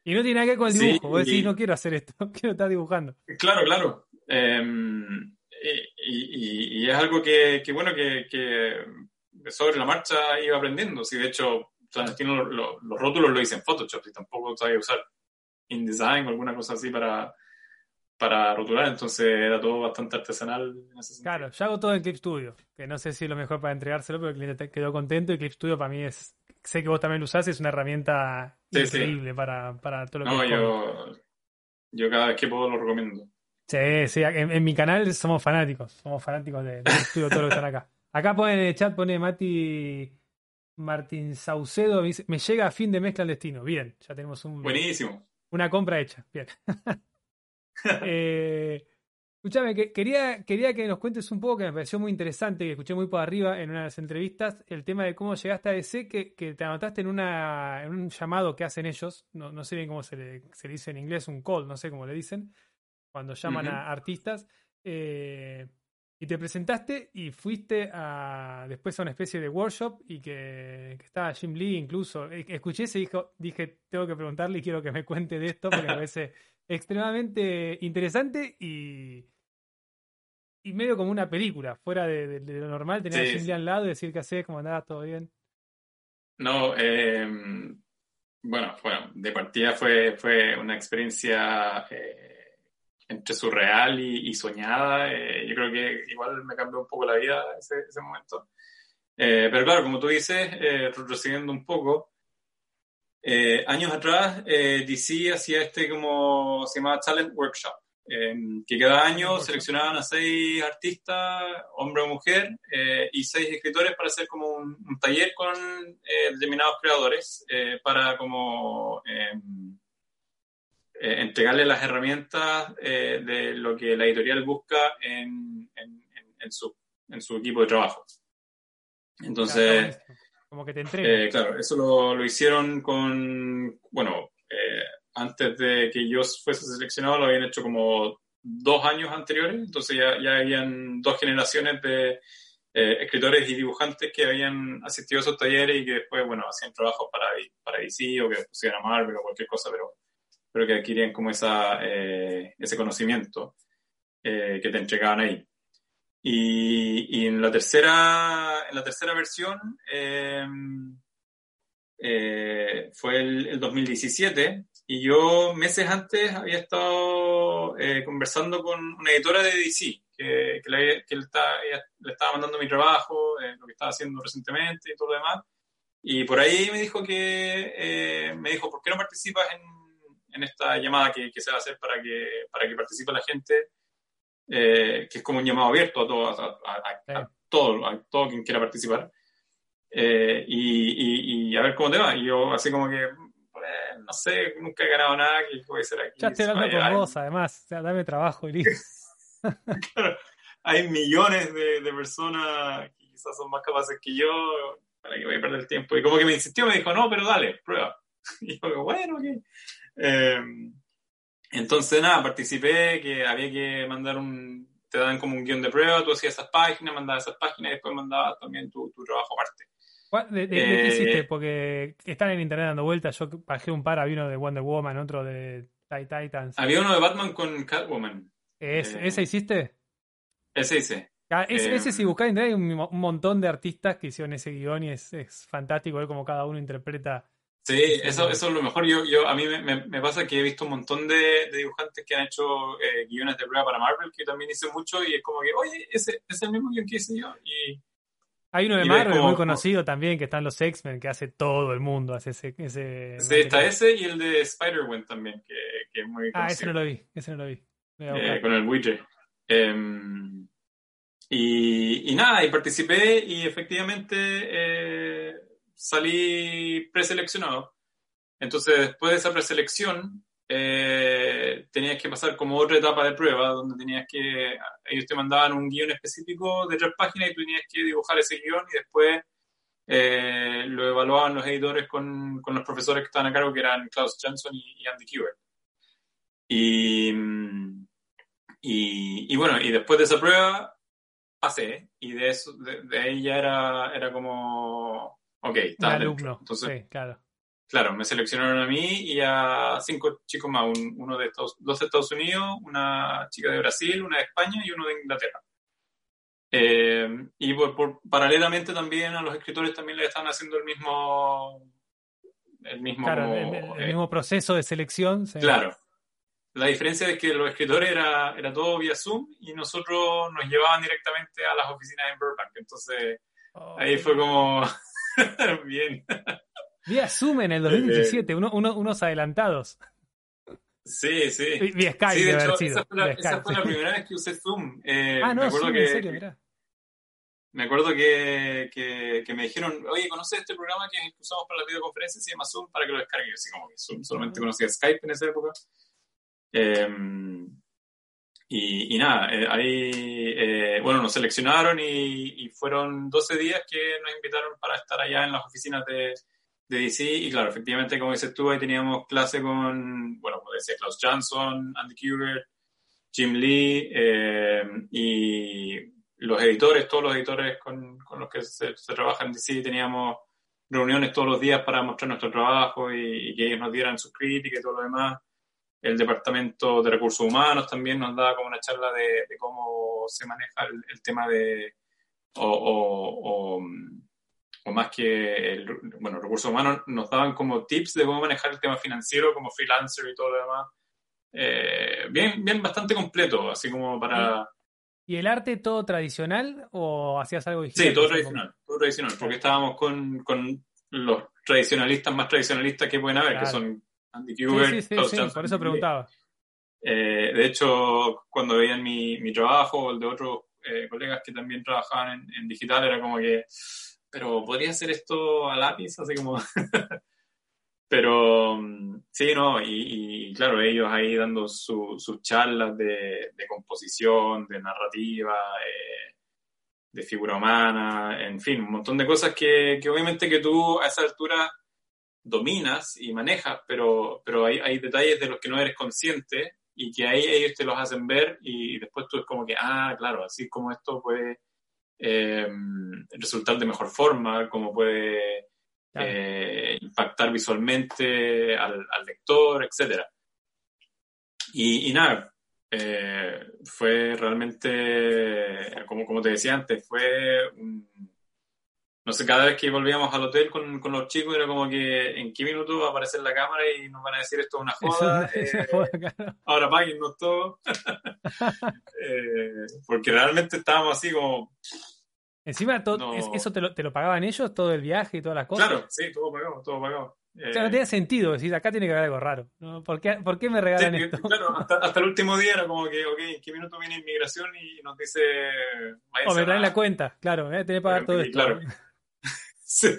Y no tiene nada que ver con el dibujo. vos decís, no quiero hacer esto, quiero estar dibujando. Claro, claro. Em, y, y, es algo que, que bueno, que, que, sobre la marcha iba aprendiendo. Si de hecho, los rótulos lo hice en Photoshop y tampoco sabía usar InDesign o alguna cosa así para, para rotular, entonces era todo bastante artesanal. claro, yo hago todo en Clip Studio, que no sé si es lo mejor para entregárselo, pero el cliente quedó contento y Clip Studio para mí es sé que vos también lo usás, es una herramienta increíble Para, para todo lo que No, yo, yo cada vez que puedo lo recomiendo. Sí, sí, en, mi canal somos fanáticos, somos fanáticos de, de estudio todo lo que están acá. Acá pone en el chat, pone Mati Martín Saucedo, me, llega a fin de mezcla al destino. Bien, ya tenemos un, Buenísimo. una compra hecha. Bien. eh, escúchame, que, quería, quería que nos cuentes un poco, que me pareció muy interesante, que escuché muy por arriba en una de las entrevistas, el tema de cómo llegaste a DC, que, que te anotaste en, una, en un llamado que hacen ellos, no, no sé bien cómo se le, se dice en inglés, un call, no sé cómo le dicen, cuando llaman a artistas. Eh, y te presentaste y fuiste a, después a una especie de workshop y que, estaba Jim Lee incluso. E, escuché ese dijo, dije, tengo que preguntarle y quiero que me cuente de esto porque me parece extremadamente interesante y, y medio como una película, fuera de, lo normal, tener a Jim Lee al lado y decir qué haces, cómo andás, todo bien. No, em, bueno, bueno, de partida fue, fue una experiencia... Eh, entre surreal y, soñada. Eh, yo creo que igual me cambió un poco la vida ese, ese momento. Eh, pero claro, como tú dices, eh, retrocediendo un poco, años atrás DC hacía este como se llamaba Talent Workshop, que cada año seleccionaban a seis artistas, hombre o mujer, y seis escritores para hacer como un, un taller con determinados creadores para como eh, entregarle las herramientas eh, de lo que la editorial busca en, en, su, en su equipo de trabajo. Entonces, como que te eh, claro, eso lo, lo, hicieron con, bueno, antes de que yo fuese seleccionado lo habían hecho como dos años anteriores, entonces ya, ya habían dos generaciones de escritores y dibujantes que habían asistido a esos talleres y que después, bueno, hacían trabajos para, para DC o que pusieran a Marvel o cualquier cosa, pero pero que adquirían como esa, eh, ese conocimiento eh, que te entregaban ahí. Y, y, en, la tercera, en la tercera versión em, eh, fue el, el, 2017 y yo meses antes había estado conversando con una editora de DC que, que, le, que le, le, estaba mandando mi trabajo, lo que estaba haciendo recientemente y todo lo demás. Y por ahí me dijo que, me dijo, ¿por qué no participas en en esta llamada que, se va a hacer para que, para que participe la gente, eh, que es como un llamado abierto a, todos, a, todo, a todo quien quiera participar. Eh, y, y, a ver cómo te va. Y yo, así como que, pues, no sé, nunca he ganado nada, que voy a hacer aquí? Ya estoy hablando con vos, además, o sea, dame trabajo y listo. claro, hay millones de, de, personas que quizás son más capaces que yo, para que voy a perder el tiempo. Y como que me insistió, me dijo, no, pero dale, prueba. Y yo, bueno, ok. Em, entonces, nada, participé, que había que mandar un, te dan como un guion de prueba, tú hacías esas páginas, mandabas esas páginas y después mandabas también tu, tu trabajo aparte. ¿De, de, qué hiciste? Eh, Porque están en internet dando vueltas. Yo bajé un par, había uno de Wonder Woman, otro de Titans. Había uno de Batman con Catwoman. ¿Es, eh, ¿Ese hiciste? Ese hice. Ah, ese, ese, si buscás en internet, hay un, un, montón de artistas que hicieron ese guion y es, es fantástico ver cómo cada uno interpreta Sí, eso, eso es lo mejor. Yo, yo, a mí me, me, pasa que he visto un montón de, dibujantes que han hecho eh, guiones de prueba para Marvel, que también hice mucho, y es como que, oye, ese es el mismo guion que hice yo. Y, Hay uno de Marvel muy conocido también, que están los X-Men, que hace todo el mundo, hace ese... ese sí, está ese y el de Spider-Man también, que, que, es muy conocido. Ah, ese no lo vi, ese no lo vi. Eh, con el widget. Em, y, y, nada, y participé y efectivamente... Salí preseleccionado. Entonces, después de esa preselección, eh, tenías que pasar como otra etapa de prueba, donde tenías que, ellos te mandaban un guion específico de tres páginas y tú tenías que dibujar ese guion y después eh, lo evaluaban los editores con, con, los profesores que estaban a cargo, que eran Klaus Johnson y, Andy Kubert. Y, y, y, bueno, y después de esa prueba pasé, y de eso, de, de ahí ya era, era como Ok, está. alumno. Entonces, claro. Claro, me seleccionaron a mí y a cinco chicos más, uno de Estados, dos de Estados Unidos, una chica de Brasil, una de España y uno de Inglaterra. Eh, y por, paralelamente también a los escritores también le están haciendo el mismo el mismo, claro, el, eh, mismo proceso de selección. Claro. La diferencia es que los escritores era, era todo vía Zoom y nosotros nos llevaban directamente a las oficinas en Burbank. Entonces, ahí fue como bien. Vía Zoom en el 2017, uno, unos adelantados. Sí, sí. Vía Skype, sí, de hecho, esa, fue la, esa fue la, primera vez que usé Zoom. Eh, ah, no, me acuerdo Zoom, que, en serio, mirá. Me acuerdo que, que, que, me dijeron, oye, ¿conoces este programa que usamos para las videoconferencias? Se llama Zoom para que lo descargues. Así como que Zoom, solamente conocía Skype en esa época. Eh, y, y, nada, eh, ahí, eh, bueno, nos seleccionaron y, y, fueron 12 días que nos invitaron para estar allá en las oficinas de, de DC. Y claro, efectivamente, como dices tú, ahí teníamos clase con, bueno, como decía, Klaus Johnson, Andy Kubert, Jim Lee eh, y los editores, todos los editores con, con los que se, se, trabaja en DC, teníamos reuniones todos los días para mostrar nuestro trabajo y, y, que ellos nos dieran sus críticas y todo lo demás. El Departamento de Recursos Humanos también nos da como una charla de, de cómo se maneja el, el tema de, o, o, o, o, más que, el, bueno, Recursos Humanos nos daban como tips de cómo manejar el tema financiero como freelancer y todo lo demás. Eh, bien, bien, bastante completo, así como para... ¿Y el arte todo tradicional o hacías algo digital? Sí, todo tradicional, todo tradicional, porque estábamos con, con los tradicionalistas más tradicionalistas que pueden haber, claro. que son Andy Kubert, sí, sí, sí, sí por eso preguntaba. Eh, de hecho, cuando veían mi, mi trabajo o el de otros eh, colegas que también trabajaban en, en, digital, era como que, pero podría hacer esto a lápiz, así como... pero sí, no, y, y, claro, ellos ahí dando su, sus charlas de, de, composición, de narrativa, eh, de figura humana, en fin, un montón de cosas que, que, obviamente que tú a esa altura dominas y manejas, pero, pero hay, hay detalles de los que no eres consciente y que ahí ellos te los hacen ver y después tú es como que, ah, claro, así como esto puede eh, resultar de mejor forma, como puede eh, impactar visualmente al, al lector, etc. Y, y nada, eh, fue realmente, como, como te decía antes, fue un, no sé, cada vez que volvíamos al hotel con, con, los chicos era como que en qué minuto va a aparecer la cámara y nos van a decir esto es una joda, eh, claro. ahora páguennos todo. eh, porque realmente estábamos así como... Encima, todo, no... ¿eso te lo, te lo, pagaban ellos, todo el viaje y todas las cosas? Claro, sí, todo pagado, todo pagado. O sea, no tenía sentido decir, acá tiene que haber algo raro. ¿no? ¿Por, qué, ¿Por, qué, me regalan sí, esto? Claro, hasta, hasta, el último día era como que, ok, ¿en qué minuto viene inmigración? Y nos dice... O me traen la cuenta, claro, ¿eh? tenés que pagar todo esto. Claro. sí.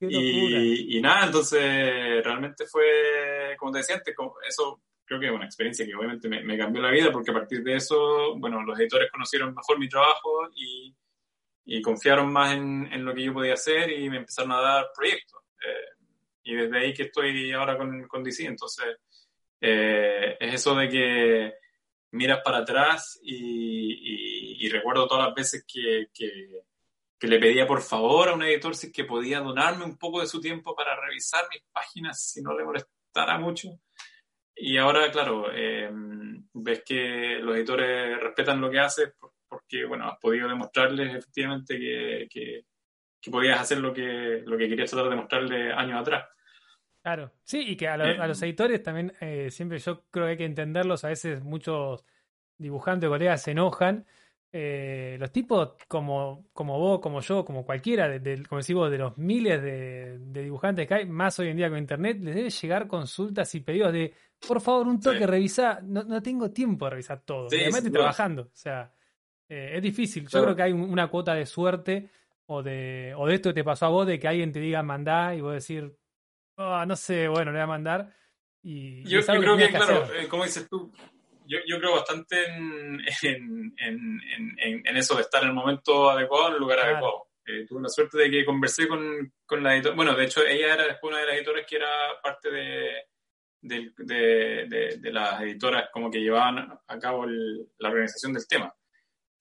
Y, y, nada, entonces realmente fue, como te decía antes, eso creo que es una experiencia que obviamente me, me, cambió la vida porque a partir de eso, bueno, los editores conocieron mejor mi trabajo y, y confiaron más en, en, lo que yo podía hacer y me empezaron a dar proyectos. Eh, y desde ahí que estoy ahora con, con DC, entonces eh, es eso de que miras para atrás y, y, y recuerdo todas las veces que, que que le pedía por favor a un editor si es que podía donarme un poco de su tiempo para revisar mis páginas si no le molestara mucho. Y ahora, claro, eh, ves que los editores respetan lo que haces porque, bueno, has podido demostrarles efectivamente que, que, que podías hacer lo que, lo que querías tratar de mostrarles años atrás. Claro, sí, y que a, lo, a los editores también eh, siempre yo creo que hay que entenderlos. A veces muchos dibujantes colegas se enojan eh, los tipos como, como vos, como yo, como cualquiera, de, de, como decís vos, de los miles de, de, dibujantes que hay, más hoy en día con internet, les debe llegar consultas y pedidos de, por favor, un toque, sí. revisa, no, no, tengo tiempo de revisar todo, sí, además estoy trabajando, o sea, eh, es difícil, yo creo que hay una cuota de suerte o de, o de esto que te pasó a vos, de que alguien te diga mandá y vos decir, oh, no sé, bueno, le voy a mandar. Y, yo, yo creo que, que claro, eh, como dices tú, yo, yo creo bastante en, en, en, en, eso de estar en el momento adecuado, en el lugar claro. adecuado. Eh, tuve la suerte de que conversé con, con la editora. Bueno, de hecho, ella era después una de las editoras que era parte de, de, de, de, de las editoras como que llevaban a cabo el, la organización del tema.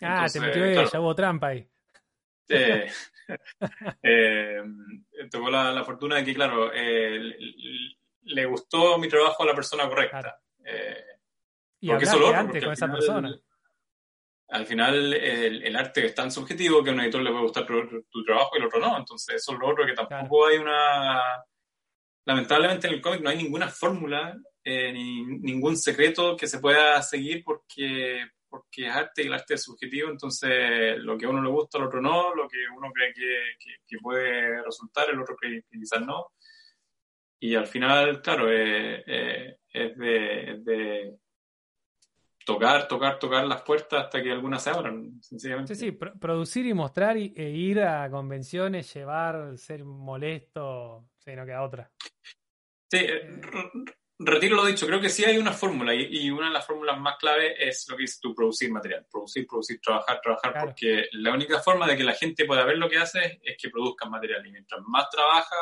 Ah, Entonces, te metió ella, claro, hubo trampa ahí. Eh, eh, tuvo la, la, fortuna de que, claro, eh, le gustó mi trabajo a la persona correcta. Claro. Y porque eso lo antes con esa final, persona. Al final, el, el, arte es tan subjetivo que a un editor le puede gustar tu, tu, trabajo y el otro no. Entonces, eso es lo otro que tampoco claro. hay una. Lamentablemente en el cómic no hay ninguna fórmula eh, ni ningún secreto que se pueda seguir porque, porque es arte y el arte es subjetivo, entonces lo que a uno le gusta, al otro no, lo que uno cree que, puede resultar, el otro cree que quizás no. Y al final, claro, eh, eh, es de, tocar, tocar, tocar las puertas hasta que algunas se abran, sencillamente. Sí, sí, producir y mostrar e ir a convenciones, llevar, ser molesto, sí, no queda otra. Sí, eh, retiro lo dicho, creo que sí hay una fórmula y, una de las fórmulas más clave es lo que es tu producir material, producir, producir, trabajar, trabajar, porque la única forma de que la gente pueda ver lo que haces es que produzcan material y mientras más trabaja,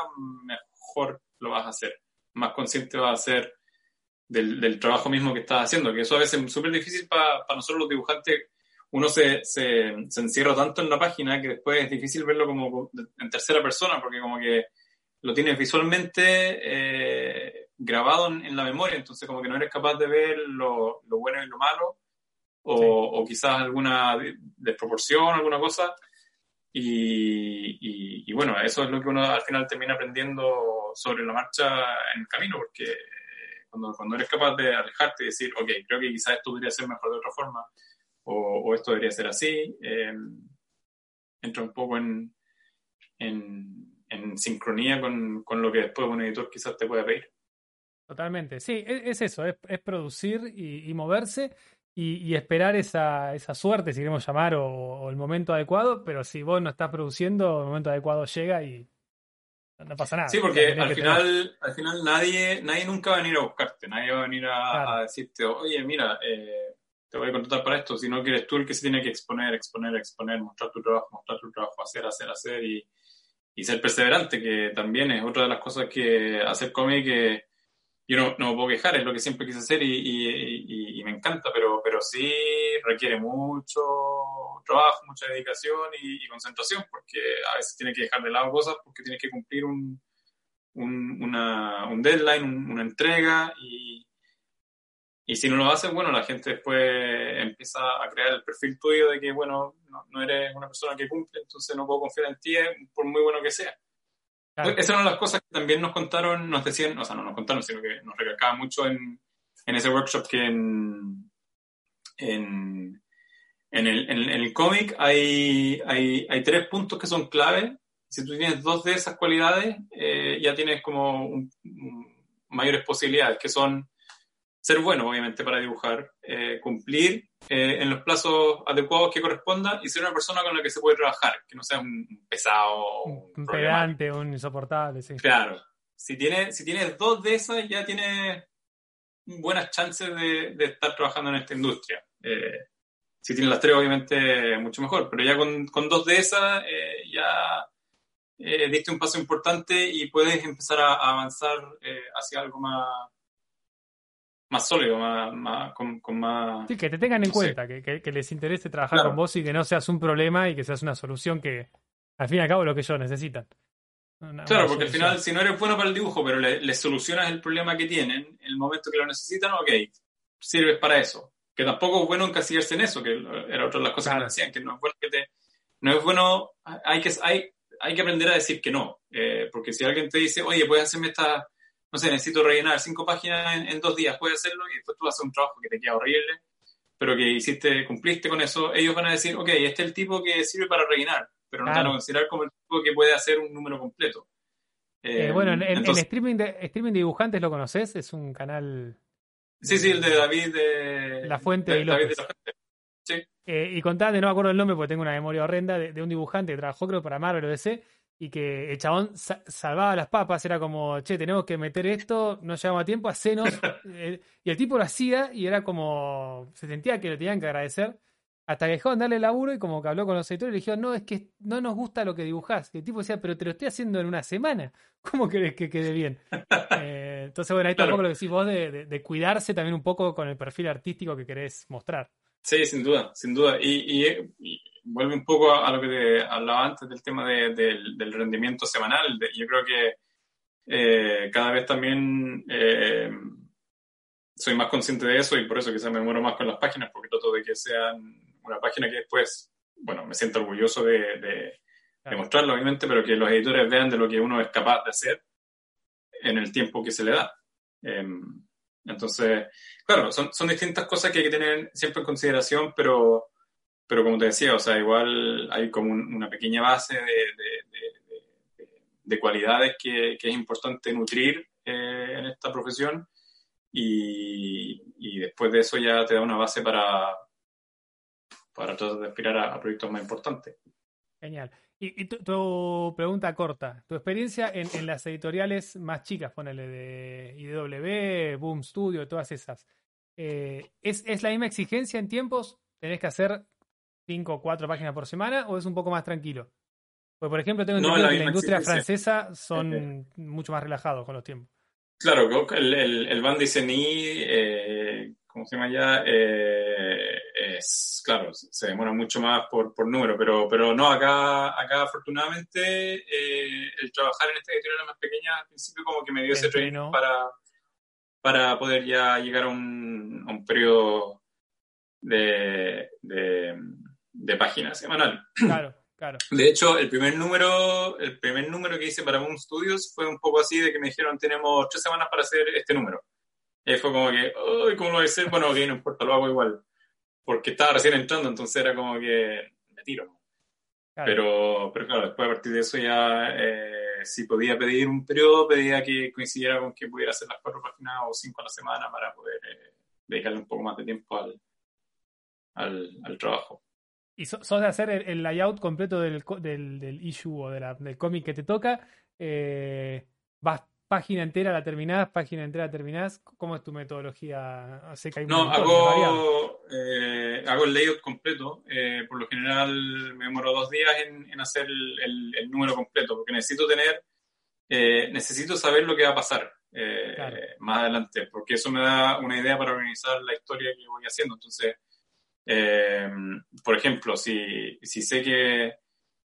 mejor lo vas a hacer, más consciente vas a ser del, trabajo mismo que estás haciendo, que eso a veces es súper difícil para nosotros los dibujantes. Uno se, se, se, encierra tanto en la página que después es difícil verlo como en tercera persona, porque como que lo tienes visualmente eh, grabado en, la memoria, entonces como que no eres capaz de ver lo, lo bueno y lo malo, o, o, quizás alguna desproporción, alguna cosa. Y, y, bueno, eso es lo que uno al final termina aprendiendo sobre la marcha en el camino, porque cuando, cuando eres capaz de alejarte y decir, ok, creo que quizás esto debería ser mejor de otra forma, o, o esto debería ser así, eh, entra un poco en, en, en sincronía con, con, lo que después un editor quizás te pueda pedir. Totalmente, sí, e, es, eso, es, es producir y, y moverse y, y, esperar esa, esa suerte, si queremos llamar, o, o, el momento adecuado, pero si vos no estás produciendo, el momento adecuado llega y, no pasa nada. Sí, porque al final, al final nadie, nadie nunca va a venir a buscarte, nadie va a venir a, decirte, oye, mira, eh, te voy a contratar para esto, sino que eres tú el que se tiene que exponer, exponer, exponer, mostrar tu trabajo, mostrar tu trabajo, hacer, hacer, hacer y, y ser perseverante, que también es otra de las cosas que hacer cómic que yo no, no, me puedo quejar, es lo que siempre quise hacer y, y, y, me encanta, pero, pero sí requiere mucho trabajo, mucha dedicación y, concentración, porque a veces tienes que dejar de lado cosas porque tienes que cumplir un, un, una, un deadline, una entrega y, y si no lo haces, bueno, la gente después empieza a crear el perfil tuyo de que, bueno, no, no eres una persona que cumple, entonces no puedo confiar en ti por muy bueno que sea. Esas eran las cosas que también nos contaron, nos decían, o sea, no nos contaron, sino que nos recalcaba mucho en, en ese workshop que en, en, en el, en, el cómic hay, hay, hay, tres puntos que son clave. Si tú tienes dos de esas cualidades, eh, ya tienes como mayores posibilidades, que son ser bueno, obviamente, para dibujar, eh, cumplir eh, en los plazos adecuados que corresponda y ser una persona con la que se puede trabajar, que no sea un pesado, un, un pedante, un insoportable, sí. Claro. Si tienes, si tienes dos de esas, ya tienes buenas chances de, de estar trabajando en esta industria. Eh, si tienes las tres, obviamente, mucho mejor, pero ya con, con dos de esas, ya diste un paso importante y puedes empezar a, a avanzar hacia algo más más sólido, más, con, más... Sí, que te tengan en cuenta, que, que, les interese trabajar con vos y que no seas un problema y que seas una solución que, al fin y al cabo, lo que ellos necesitan. claro, porque al final, si no eres bueno para el dibujo, pero les le solucionas el problema que tienen, en el momento que lo necesitan, ok, sirves para eso. Que tampoco es bueno encasillarse en eso, que era otra de las cosas que me decían, que no es bueno que te... No es bueno, hay que, hay, hay que aprender a decir que no, eh, porque si alguien te dice, oye, puedes hacerme esta no sé, necesito rellenar cinco páginas en, dos días, puedes hacerlo y después tú hacer un trabajo que te queda horrible, pero que hiciste, cumpliste con eso, ellos van a decir, ok, este es el tipo que sirve para rellenar, pero no te van a considerar como el tipo que puede hacer un número completo. Eh, bueno, en, streaming, de, streaming de dibujantes lo conoces, es un canal... Sí, sí, el de David de... La Fuente de, David de la Fuente. Sí. Eh, y contate, no me acuerdo el nombre porque tengo una memoria horrenda, de, de un dibujante que trabajó creo para Marvel o DC, y que el chabón salvaba las papas, era como, che, tenemos que meter esto, no llevamos a tiempo, hacenos. Eh, y el tipo lo hacía y era como, se sentía que le tenían que agradecer. Hasta que dejó de darle laburo y como que habló con los editores y le dijeron, no, es que no nos gusta lo que dibujás. Y el tipo decía, pero te lo estoy haciendo en una semana. ¿Cómo querés que quede bien? Eh, entonces, bueno, ahí está un poco lo que decís vos de, de, cuidarse también un poco con el perfil artístico que querés mostrar. Sí, sin duda, sin duda. y, y vuelve un poco a, lo que te hablaba antes del tema de, del rendimiento semanal. yo creo que eh, cada vez también eh, soy más consciente de eso y por eso quizás me muero más con las páginas, porque trato de que sean una página que después, bueno, me siento orgulloso de, de, mostrarlo, obviamente, pero que los editores vean de lo que uno es capaz de hacer en el tiempo que se le da. Em, Entonces, claro, son, son distintas cosas que hay que tener siempre en consideración, pero, pero como te decía, o sea, igual hay como una pequeña base de, de, de, cualidades que, que, es importante nutrir eh, en esta profesión y, y, después de eso ya te da una base para, para tratar de aspirar a, proyectos más importantes. Genial. Y, tu, pregunta corta, tu experiencia en, en, las editoriales más chicas, ponele de IDW, Boom Studio, todas esas, eh, ¿es, ¿es, la misma exigencia en tiempos? ¿Tenés que hacer cinco o cuatro páginas por semana o es un poco más tranquilo? Pues, por ejemplo, tengo entendido que la industria francesa son mucho más relajados con los tiempos. Claro, el, el, el Van eh, ¿cómo se llama ya? Eh, es, claro, se demora mucho más por, por número, pero, pero no, acá, acá afortunadamente eh, el trabajar en esta editorial más pequeña al principio como que me dio ese training para, para poder ya llegar a un, a un periodo de, de, de página semanal. Claro. Claro. De hecho, el primer número, el primer número que hice para Moon Studios fue un poco así de que me dijeron tenemos tres semanas para hacer este número. Y fue como que, uy, ¿cómo lo voy a hacer? Bueno, ok, no importa, lo hago igual. Porque estaba recién entrando, entonces era como que me tiro. Pero, pero claro, después a partir de eso ya, eh, si podía pedir un periodo, pedía que coincidiera con que pudiera hacer las cuatro páginas o cinco a la semana para poder eh, dedicarle un poco más de tiempo al, al, al trabajo. ¿Y sos de hacer el, layout completo del, del, del, issue o de la, del cómic que te toca? Eh, ¿Vas página entera la terminás, página entera terminás? ¿Cómo es tu metodología? Sé que hay no, hago, eh, hago el layout completo. Eh, por lo general me demoro dos días en, en hacer el, el, número completo, porque necesito tener, eh, necesito saber lo que va a pasar eh, más adelante, porque eso me da una idea para organizar la historia que voy haciendo. Entonces, por ejemplo, si, si sé que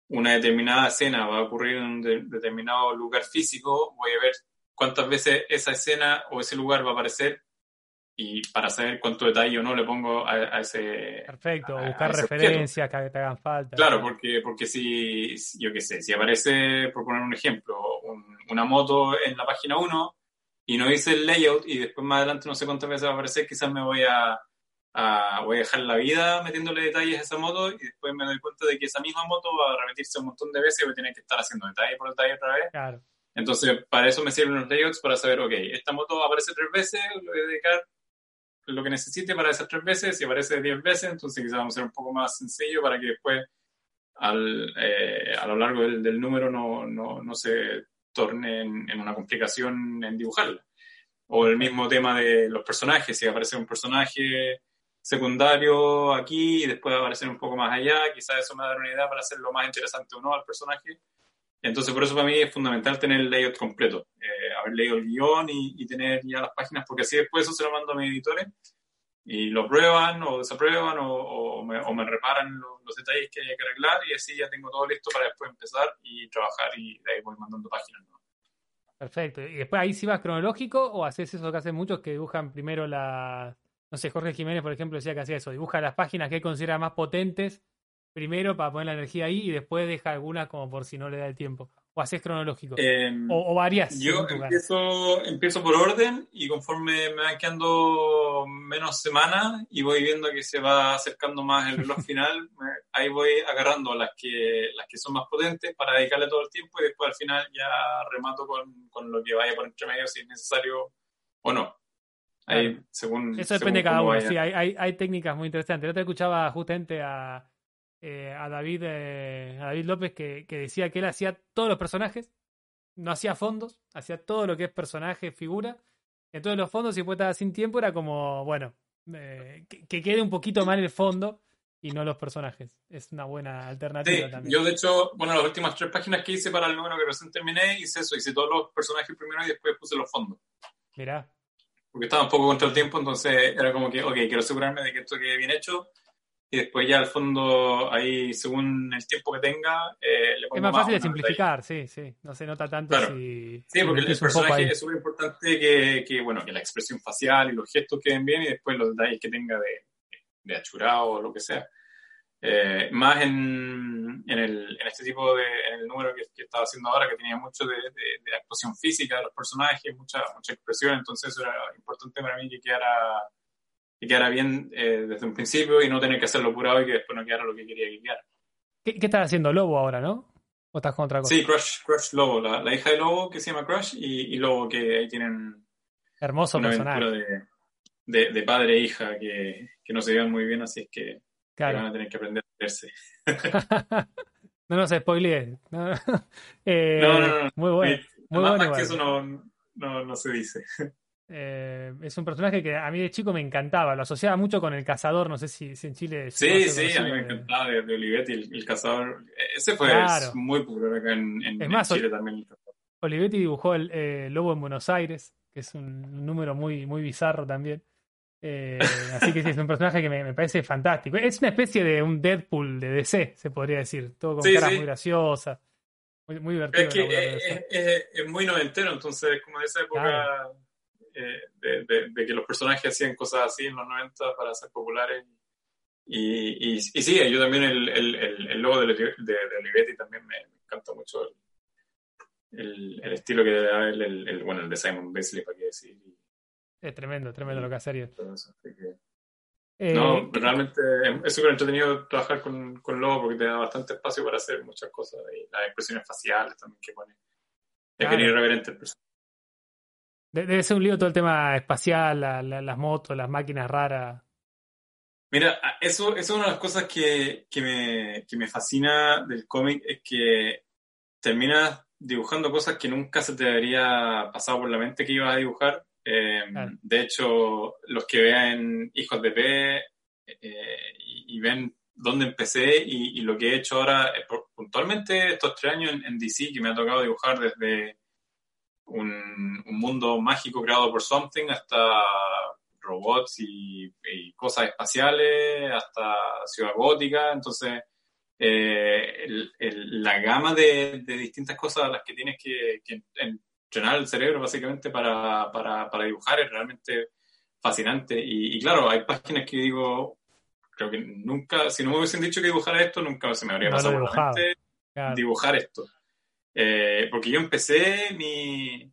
una determinada escena va a ocurrir en un determinado lugar físico, voy a ver cuántas veces esa escena o ese lugar va a aparecer y para saber cuánto detalle o no le pongo a, ese... Perfecto, buscar referencias que te hagan falta. Claro, porque, porque si, yo qué sé, si aparece, por poner un ejemplo, una moto en la página 1 y no hice el layout y después más adelante no sé cuántas veces va a aparecer, quizás me voy a, voy a dejar la vida metiéndole detalles a esa moto y después me doy cuenta de que esa misma moto va a repetirse un montón de veces y voy a tener que estar haciendo detalle por detalle otra vez. Claro. Entonces, para eso me sirven los layouts, para saber, ok, esta moto aparece tres veces, voy a dedicar lo que necesite para esas tres veces, si aparece diez veces, entonces quizás vamos a ser un poco más sencillo para que después, al, eh, a lo largo del, del número, no, no, no, se torne en, en, una complicación en dibujarla. O el mismo tema de los personajes, si aparece un personaje secundario aquí y después aparecer un poco más allá, quizás eso me va a dar una idea para hacerlo más interesante o no al personaje. Entonces, por eso para mí es fundamental tener el layout completo, eh, haber leído el guion y, y, tener ya las páginas, porque así después eso se lo mando a mis editores y lo prueban o desaprueban o, o, me, o me, reparan los, los, detalles que hay que arreglar y así ya tengo todo listo para después empezar y trabajar y de ahí voy mandando páginas. ¿no? Perfecto. ¿Y después ahí sí vas cronológico o haces eso que hacen muchos que dibujan primero la... No sé, Jorge Jiménez, por ejemplo, decía que hacía eso, dibuja las páginas que él considera más potentes primero para poner la energía ahí y después deja algunas como por si no le da el tiempo. ¿O haces cronológico? Eh, o, o, varias. Yo empiezo, empiezo por orden y conforme me van quedando menos semanas y voy viendo que se va acercando más el reloj final, ahí voy agarrando las que, las que son más potentes para dedicarle todo el tiempo y después al final ya remato con, con lo que vaya por entre medio si es necesario o no. Ahí, según, Eso depende de cada uno. Sí, hay, hay, hay, técnicas muy interesantes. Yo te escuchaba justamente a, eh, a, David, eh, a David López que, que, decía que él hacía todos los personajes, no hacía fondos, hacía todo lo que es personaje, figura. Entonces los fondos, si después estaba sin tiempo, era como, bueno, eh, que, que, quede un poquito mal el fondo y no los personajes. Es una buena alternativa sí, también. Yo, de hecho, bueno, las últimas tres páginas que hice para el número que recién terminé, hice eso, hice todos los personajes primero y después puse los fondos. Mirá. Porque estaba un poco contra el tiempo, entonces era como que, ok, quiero asegurarme de que esto quede bien hecho y después ya al fondo ahí según el tiempo que tenga eh, le es más fácil de simplificar sí sí. No se nota tanto claro. si sí porque el, el personaje es súper importante que, que, bueno que la expresión facial y los gestos queden bien y después los detalles que tenga de, de achurado o lo que sea. Eh, más en, en, el, en, este tipo de en el número que, que, estaba haciendo ahora, que tenía mucho de, de, de, actuación física de los personajes, mucha, mucha expresión, entonces era importante para mí que quedara, que quedara bien eh, desde un principio y no tener que hacerlo apurado y que después no quedara lo que quería que quedara. ¿Qué, qué estás haciendo Lobo ahora, no? ¿O estás con otra cosa? Sí, Crush, Crush Lobo, la, la hija de Lobo que se llama Crush y, y Lobo que ahí tienen Hermoso una personaje. de, de, de, padre e hija que, que no se llevan muy bien, así es que Claro. van a tener que aprender a verse. no nos spoilees. No, eh, no, no, no. Muy bueno. Muy más, bueno más que eso no, no, no se dice. Eh, es un personaje que a mí de chico me encantaba, lo asociaba mucho con el cazador, no sé si, si en Chile... Sí, sí, a mí me encantaba de, de Olivetti, el, el, cazador. Ese fue claro. muy popular acá en, en, es más, en Chile también. Olivetti dibujó el eh, Lobo en Buenos Aires, que es un número muy, muy bizarro también. Eh, así que sí, es un personaje que me, me, parece fantástico. Es una especie de un Deadpool de DC, se podría decir. Todo con sí, caras sí. muy graciosas. Muy, muy divertido. Es que es, es, es, muy noventero, entonces, como de esa época claro. Eh, de, de, de, que los personajes hacían cosas así en los 90 para ser populares. Y, y, y sí, yo también el, el, el, el logo de, de, Olivetti también me, me encanta mucho el, el, estilo que da el, el, bueno, el de Simon Beasley, para qué decir. Es tremendo, tremendo lo que hace Ariel. Eh, no, realmente es súper entretenido trabajar con, con Lobo porque te da bastante espacio para hacer muchas cosas y las expresiones faciales también que pone. Es claro. bien irreverente el personaje. Debe ser un lío todo el tema espacial, la, la, las motos, las máquinas raras. Mira, eso, eso es una de las cosas que, que, me, que me fascina del cómic, es que terminas dibujando cosas que nunca se te habría pasado por la mente que ibas a dibujar eh, claro. De hecho, los que vean Hijos de P eh, y, y, ven dónde empecé y, y, lo que he hecho ahora, eh, puntualmente estos tres años en, en, DC, que me ha tocado dibujar desde un, un, mundo mágico creado por Something hasta robots y, y cosas espaciales, hasta Ciudad Gótica. Entonces, eh, el, el, la gama de, de, distintas cosas a las que tienes que, que en, entrenar el cerebro básicamente para, para, para dibujar es realmente fascinante. Y, y, claro, hay páginas que digo, creo que nunca, si no me hubiesen dicho que dibujara esto, nunca se me habría no pasado dibujar esto. Eh, porque yo empecé mi,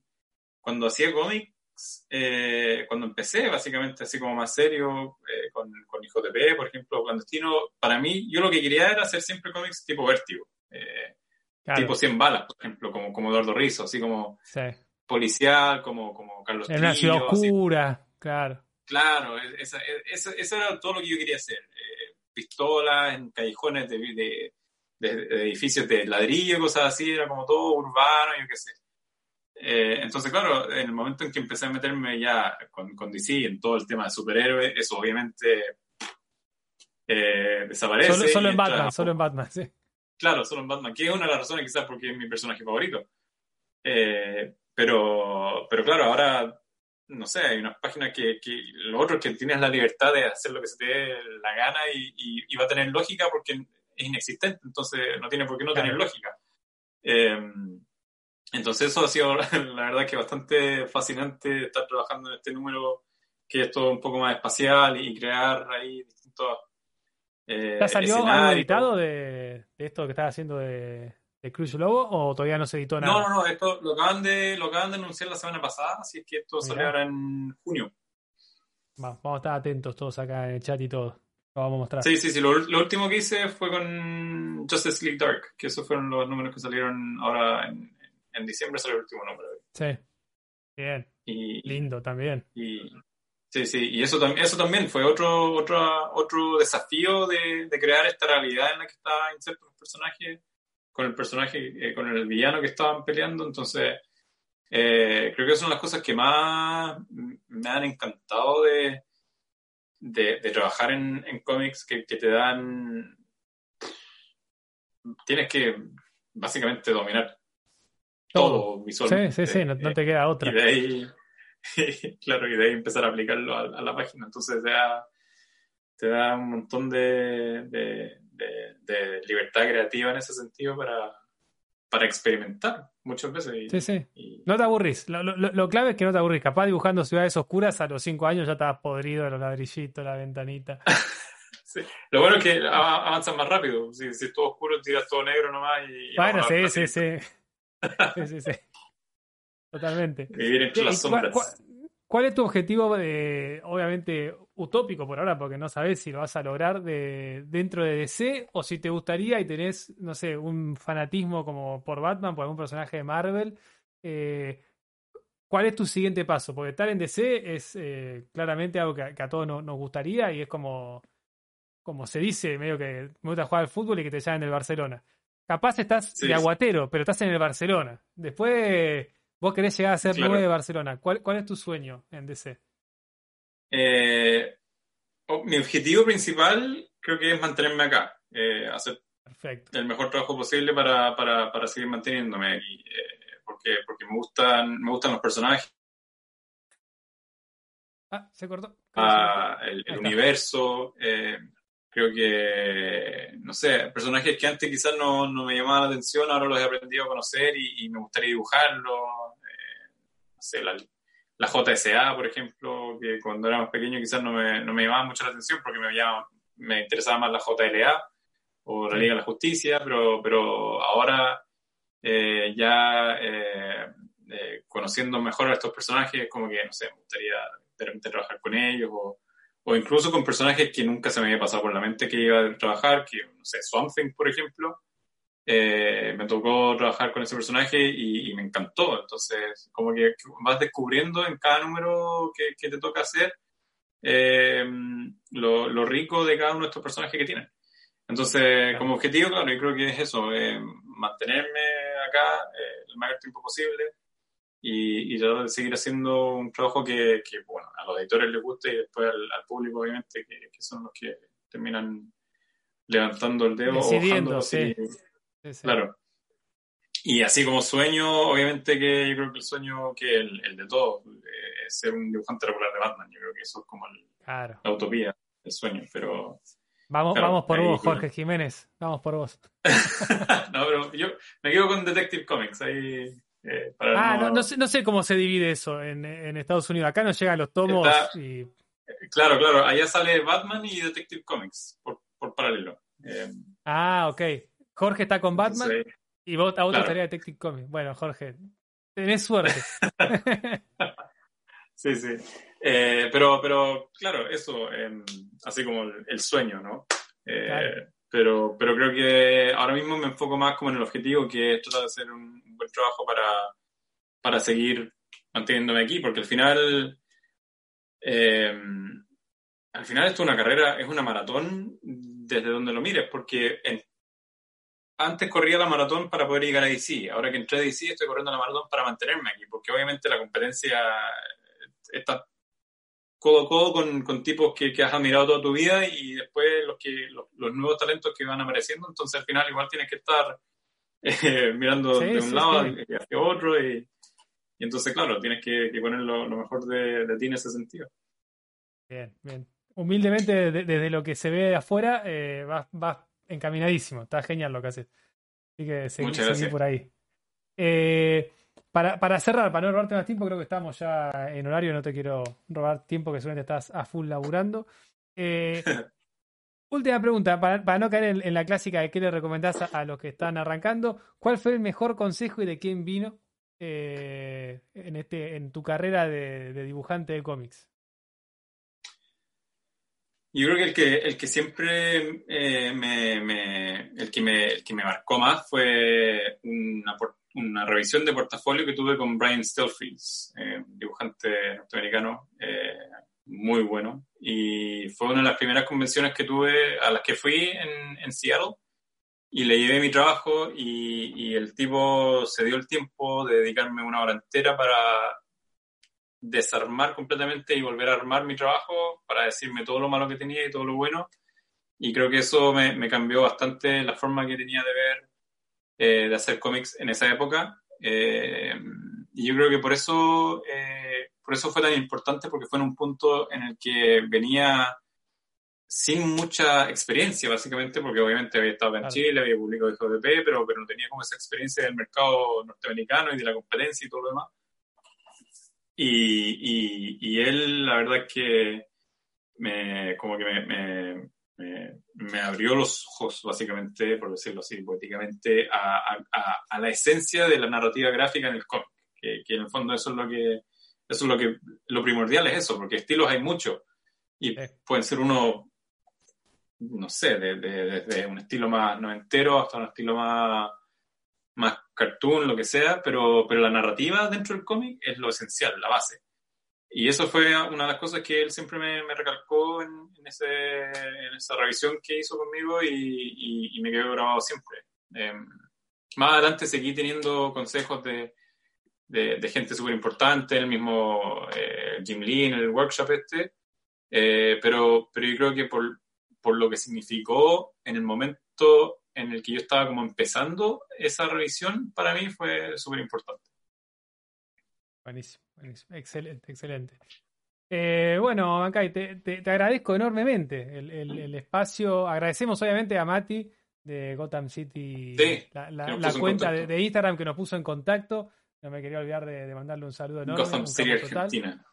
cuando hacía cómics, eh, cuando empecé básicamente así como más serio, eh, con, con Hijo de P, por ejemplo, clandestino, para mí, yo lo que quería era hacer siempre cómics tipo vértigo. Eh, Claro. tipo 100 balas, por ejemplo, como, como Eduardo Rizzo, así como sí. policial, como, como Carlos En una ciudad oscura, así. claro. Claro, esa, esa, eso era todo lo que yo quería hacer. Eh, pistolas en callejones de, de, de, de, edificios de ladrillo, cosas así, era como todo urbano, yo qué sé. Eh, entonces, claro, en el momento en que empecé a meterme ya con, con DC en todo el tema de superhéroes, eso obviamente eh, desaparece. Solo, solo en Batman, solo en Batman, sí. Claro, solo en Batman, que es una de las razones quizás porque es mi personaje favorito. Eh, pero, pero claro, ahora, no sé, hay unas páginas que, que lo otro es que tienes la libertad de hacer lo que se te dé la gana y, y, y va a tener lógica porque es inexistente, entonces no tiene por qué no claro. tener lógica. Eh, entonces eso ha sido, la verdad, que bastante fascinante estar trabajando en este número que es todo un poco más espacial y crear ahí distintos eh, ¿Ya salió algo editado de, de, esto que estás haciendo de, de Cruz Lobo o todavía no se editó nada? No, no, no, esto lo acaban de, lo acaban de anunciar la semana pasada, así es que esto salió ahora en junio. Va, vamos a estar atentos todos acá en el chat y todo. Lo vamos a mostrar. Sí, sí, sí. Lo, lo, último que hice fue con Justice League Dark, que esos fueron los números que salieron ahora en, en diciembre, salió el último número. Sí. Bien. Y, Lindo también. Y, Sí, sí, y eso, eso también fue otro, otro, otro desafío de, de, crear esta realidad en la que estaba inserto el personaje, con el personaje, eh, con el villano que estaban peleando. Entonces, eh, creo que son las cosas que más me han encantado de, de, de trabajar en, en cómics que, que, te dan. Tienes que básicamente dominar todo, todo visualmente. Sí, sí, sí, no, no te queda otra. Y de ahí claro, y de ahí empezar a aplicarlo a, a, la página. Entonces te da, te da un montón de, de, de, de, libertad creativa en ese sentido para, para experimentar muchas veces. Y, sí, sí. Y... No te aburrís. Lo, lo, lo, clave es que no te aburrís. Capaz dibujando ciudades oscuras a los cinco años ya estabas podrido de los ladrillitos, la ventanita. Lo bueno es que avanzan más rápido. Si, si es todo oscuro, tiras todo negro nomás y. Bueno, sí, sí, sí, sí. sí, sí. Totalmente. Vivir entre las sombras. ¿Cuál, es tu objetivo, de, obviamente utópico por ahora, porque no sabes si lo vas a lograr de, dentro de DC o si te gustaría y tenés, no sé, un fanatismo como por Batman, por algún personaje de Marvel? Eh, ¿Cuál es tu siguiente paso? Porque estar en DC es eh, claramente algo que, a todos nos gustaría y es como, como se dice, medio que me gusta jugar al fútbol y que te llamen del Barcelona. Capaz estás de aguatero, pero estás en el Barcelona. Después vos querés llegar a ser nueve de Barcelona. ¿Cuál, ¿Cuál, es tu sueño en DC? Eh, oh, mi objetivo principal creo que es mantenerme acá. Eh, hacer el mejor trabajo posible para, para, para seguir manteniéndome aquí. Eh, porque, porque me, gustan, me gustan los personajes. Ah, se cortó. Ah, el, universo. Eh, creo que, no sé, personajes que antes quizás no, no, me llamaban la atención, ahora los he aprendido a conocer y, me gustaría dibujarlos. Eh, no sé, la, la, JSA, por ejemplo, que cuando era más pequeño quizás no me, no me llamaba mucho la atención porque me, me interesaba más la JLA o la Liga de la Justicia, pero, pero ahora eh, ya eh, conociendo mejor a estos personajes, como que, no sé, me gustaría de repente trabajar con ellos o o incluso con personajes que nunca se me había pasado por la mente que iba a trabajar, que, no sé, Swamp por ejemplo, eh, me tocó trabajar con ese personaje y, me encantó. Entonces, como que vas descubriendo en cada número que, que te toca hacer eh, lo, lo, rico de cada uno de estos personajes que tienen. Entonces, como objetivo, claro, yo creo que es eso, eh, mantenerme acá el mayor tiempo posible, y, tratar de seguir haciendo un trabajo que, bueno, a los editores les guste y después al, público, obviamente, que, son los que terminan levantando el dedo Decidiendo, sí. Claro. Y así como sueño, obviamente que yo creo que el sueño, que el, el de todos, eh, es ser un dibujante regular de Batman. Yo creo que eso es como la utopía, el sueño, pero... Vamos, vamos por vos, Jorge Jiménez. Vamos por vos. no, pero yo me quedo con Detective Comics. Ahí eh, ah, no... No, sé, no sé cómo se divide eso en, en Estados Unidos. Acá no llegan los tomos y... Eh, claro, claro. Allá sale Batman y Detective Comics por, por paralelo. Eh, ah, ok. Jorge está con Batman y vos, a vos te Detective Comics. Bueno, Jorge, tenés suerte. sí, sí. pero, pero, claro, eso, em, así como el, sueño, ¿no? Pero, pero creo que ahora mismo me enfoco más como en el objetivo, que es tratar de hacer un, buen trabajo para, para seguir manteniéndome aquí, porque al final, eh, al final esto es una carrera, es una maratón desde donde lo mires, porque antes corría la maratón para poder llegar a DC, ahora que entré a DC estoy corriendo la maratón para mantenerme aquí, porque obviamente la competencia está codo a codo con, con tipos que, que, has admirado toda tu vida y después los, que, los, nuevos talentos que van apareciendo, entonces al final igual tienes que estar eh, mirando de un lado hacia otro y, y, entonces claro, tienes que, que poner lo, mejor de, de, ti en ese sentido. Bien, bien. Humildemente desde lo que se ve de afuera eh, vas, vas, encaminadísimo, está genial lo que haces. Así que seguí, por ahí. Eh, para, para, cerrar, para no robarte más tiempo, creo que estamos ya en horario, no te quiero robar tiempo, que seguramente estás a full laburando. Eh, última pregunta, para, no caer en, la clásica de qué le recomendás a, los que están arrancando, ¿cuál fue el mejor consejo y de quién vino eh, en, este, en tu carrera de, dibujante de cómics? Yo creo que el que, el que siempre eh, me, me, el que me, el que me marcó más fue una, una revisión de portafolio que tuve con Brian Stelfields, eh, dibujante norteamericano eh, muy bueno. Y fue una de las primeras convenciones que tuve, a las que fui en, Seattle. Y le llevé mi trabajo y, el tipo se dio el tiempo de dedicarme una hora entera para desarmar completamente y volver a armar mi trabajo, para decirme todo lo malo que tenía y todo lo bueno. Y creo que eso me cambió bastante la forma que tenía de ver eh, de hacer cómics en esa época. Eh, y yo creo que por eso, eh, por eso fue tan importante, porque fue en un punto en el que venía sin mucha experiencia, básicamente, porque obviamente había estado en Chile, había publicado de GDP, pero, pero no tenía como esa experiencia del mercado norteamericano y de la competencia y todo lo demás. Y, y, y él, la verdad es que me, como que me, me, abrió los ojos, básicamente, por decirlo así, poéticamente, a, a, la esencia de la narrativa gráfica en el cómic. Que, que, en el fondo eso es lo que, eso es lo que, lo primordial es eso, porque estilos hay muchos. Y pueden ser uno, no sé, desde un estilo más noventero hasta un estilo más, más cartoon, lo que sea, pero, pero la narrativa dentro del cómic es lo esencial, la base. Y eso fue una de las cosas que él siempre me, recalcó en, ese, en, esa revisión que hizo conmigo y, y, me quedó grabado siempre. Em, más adelante seguí teniendo consejos de, de, gente súper importante, el mismo eh, Jim Lee en el workshop este, eh, pero, pero yo creo que por, por lo que significó en el momento en el que yo estaba como empezando esa revisión, para mí fue súper importante. Buenísimo, excelente, excelente. Eh, bueno, Mancay, te, te, agradezco enormemente el, el, espacio. Agradecemos obviamente a Mati de Gotham City, la, cuenta de, Instagram que nos puso en contacto. No me quería olvidar de, mandarle un saludo enorme. Gotham City Argentina.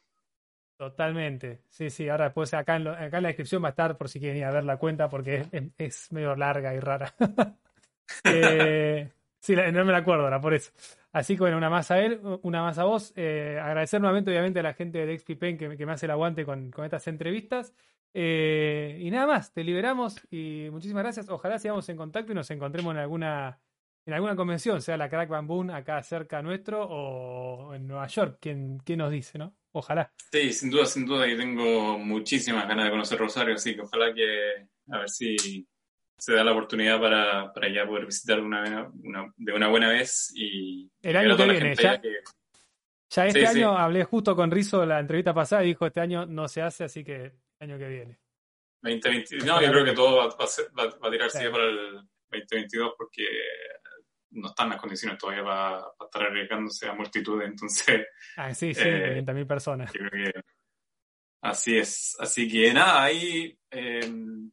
Totalmente. Sí, sí. Ahora después acá en, acá en la descripción va a estar por si quieren ir a ver la cuenta porque es, medio larga y rara. eh, sí, no me la acuerdo ahora, por eso. Así que bueno, una más a él, una más a vos. Eh, agradecer nuevamente, obviamente, a la gente de XPPen que, que me hace el aguante con, estas entrevistas. Eh, y nada más, te liberamos y muchísimas gracias. Ojalá sigamos en contacto y nos encontremos en alguna en alguna convención, sea la Crack Bamboo acá cerca nuestro o en Nueva York, ¿quién, quién nos dice, no? Ojalá. Sí, sin duda, sin duda, y tengo muchísimas ganas de conocer Rosario, así que ojalá que, a ver si se da la oportunidad para, para ya poder visitar una, de una buena vez y... El año que viene, ya, ya este año hablé justo con Rizo la entrevista pasada y dijo este año no se hace, así que el año que viene. 2020, no, yo creo que todo va, va, va a tirarse para el 2022 porque no están las condiciones todavía para, estar arriesgándose a multitudes, entonces... Ah, sí, sí, eh, personas. así es. Así que nada, ahí em,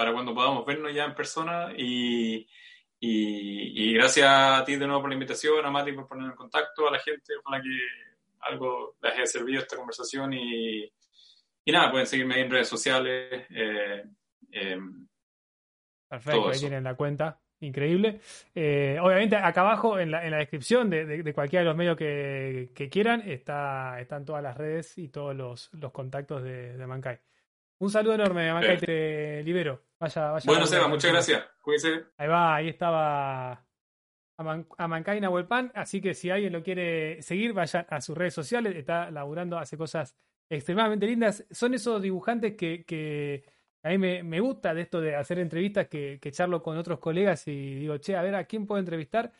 para cuando podamos vernos ya en persona y, y, gracias a ti de nuevo por la invitación, a Mati por poner en contacto a la gente, ojalá que algo les haya servido esta conversación y, y nada, pueden seguirme en redes sociales. Eh, em, Perfecto, ahí tienen la cuenta increíble. Eh, obviamente, acá abajo en la, en la descripción de, cualquiera de los medios que, quieran está, están todas las redes y todos los, los contactos de, de Mankai. Un saludo enorme, Mankai, te libero. Vaya, vaya. Bueno, Seba, muchas gracias. Cuídense. Ahí va, ahí estaba a, Mankai Nahuelpan. Así que si alguien lo quiere seguir, vaya a sus redes sociales. Está laburando, hace cosas extremadamente lindas. Son esos dibujantes que, que a mí me, gusta de esto de hacer entrevistas que, que, charlo con otros colegas y digo, che, a ver, ¿a quién puedo entrevistar?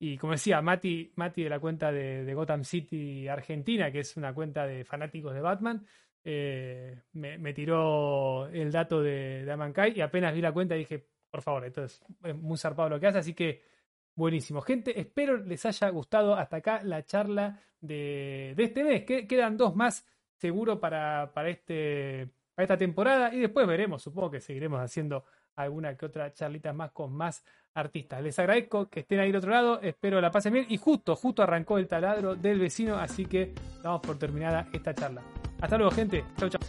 Y como decía, Mati, Mati de la cuenta de, Gotham City Argentina, que es una cuenta de fanáticos de Batman, eh, me, tiró el dato de, de Amankai y apenas vi la cuenta dije, por favor, esto es muy zarpado lo que hace, así que buenísimo. Gente, espero les haya gustado hasta acá la charla de, este mes. Quedan dos más seguro para, para este esta temporada y después veremos, supongo que seguiremos haciendo alguna que otra charlita más con más artistas. Les agradezco que estén ahí del otro lado, espero la pasen bien y justo, justo arrancó el taladro del vecino, así que damos por terminada esta charla. Hasta luego gente, chau chau.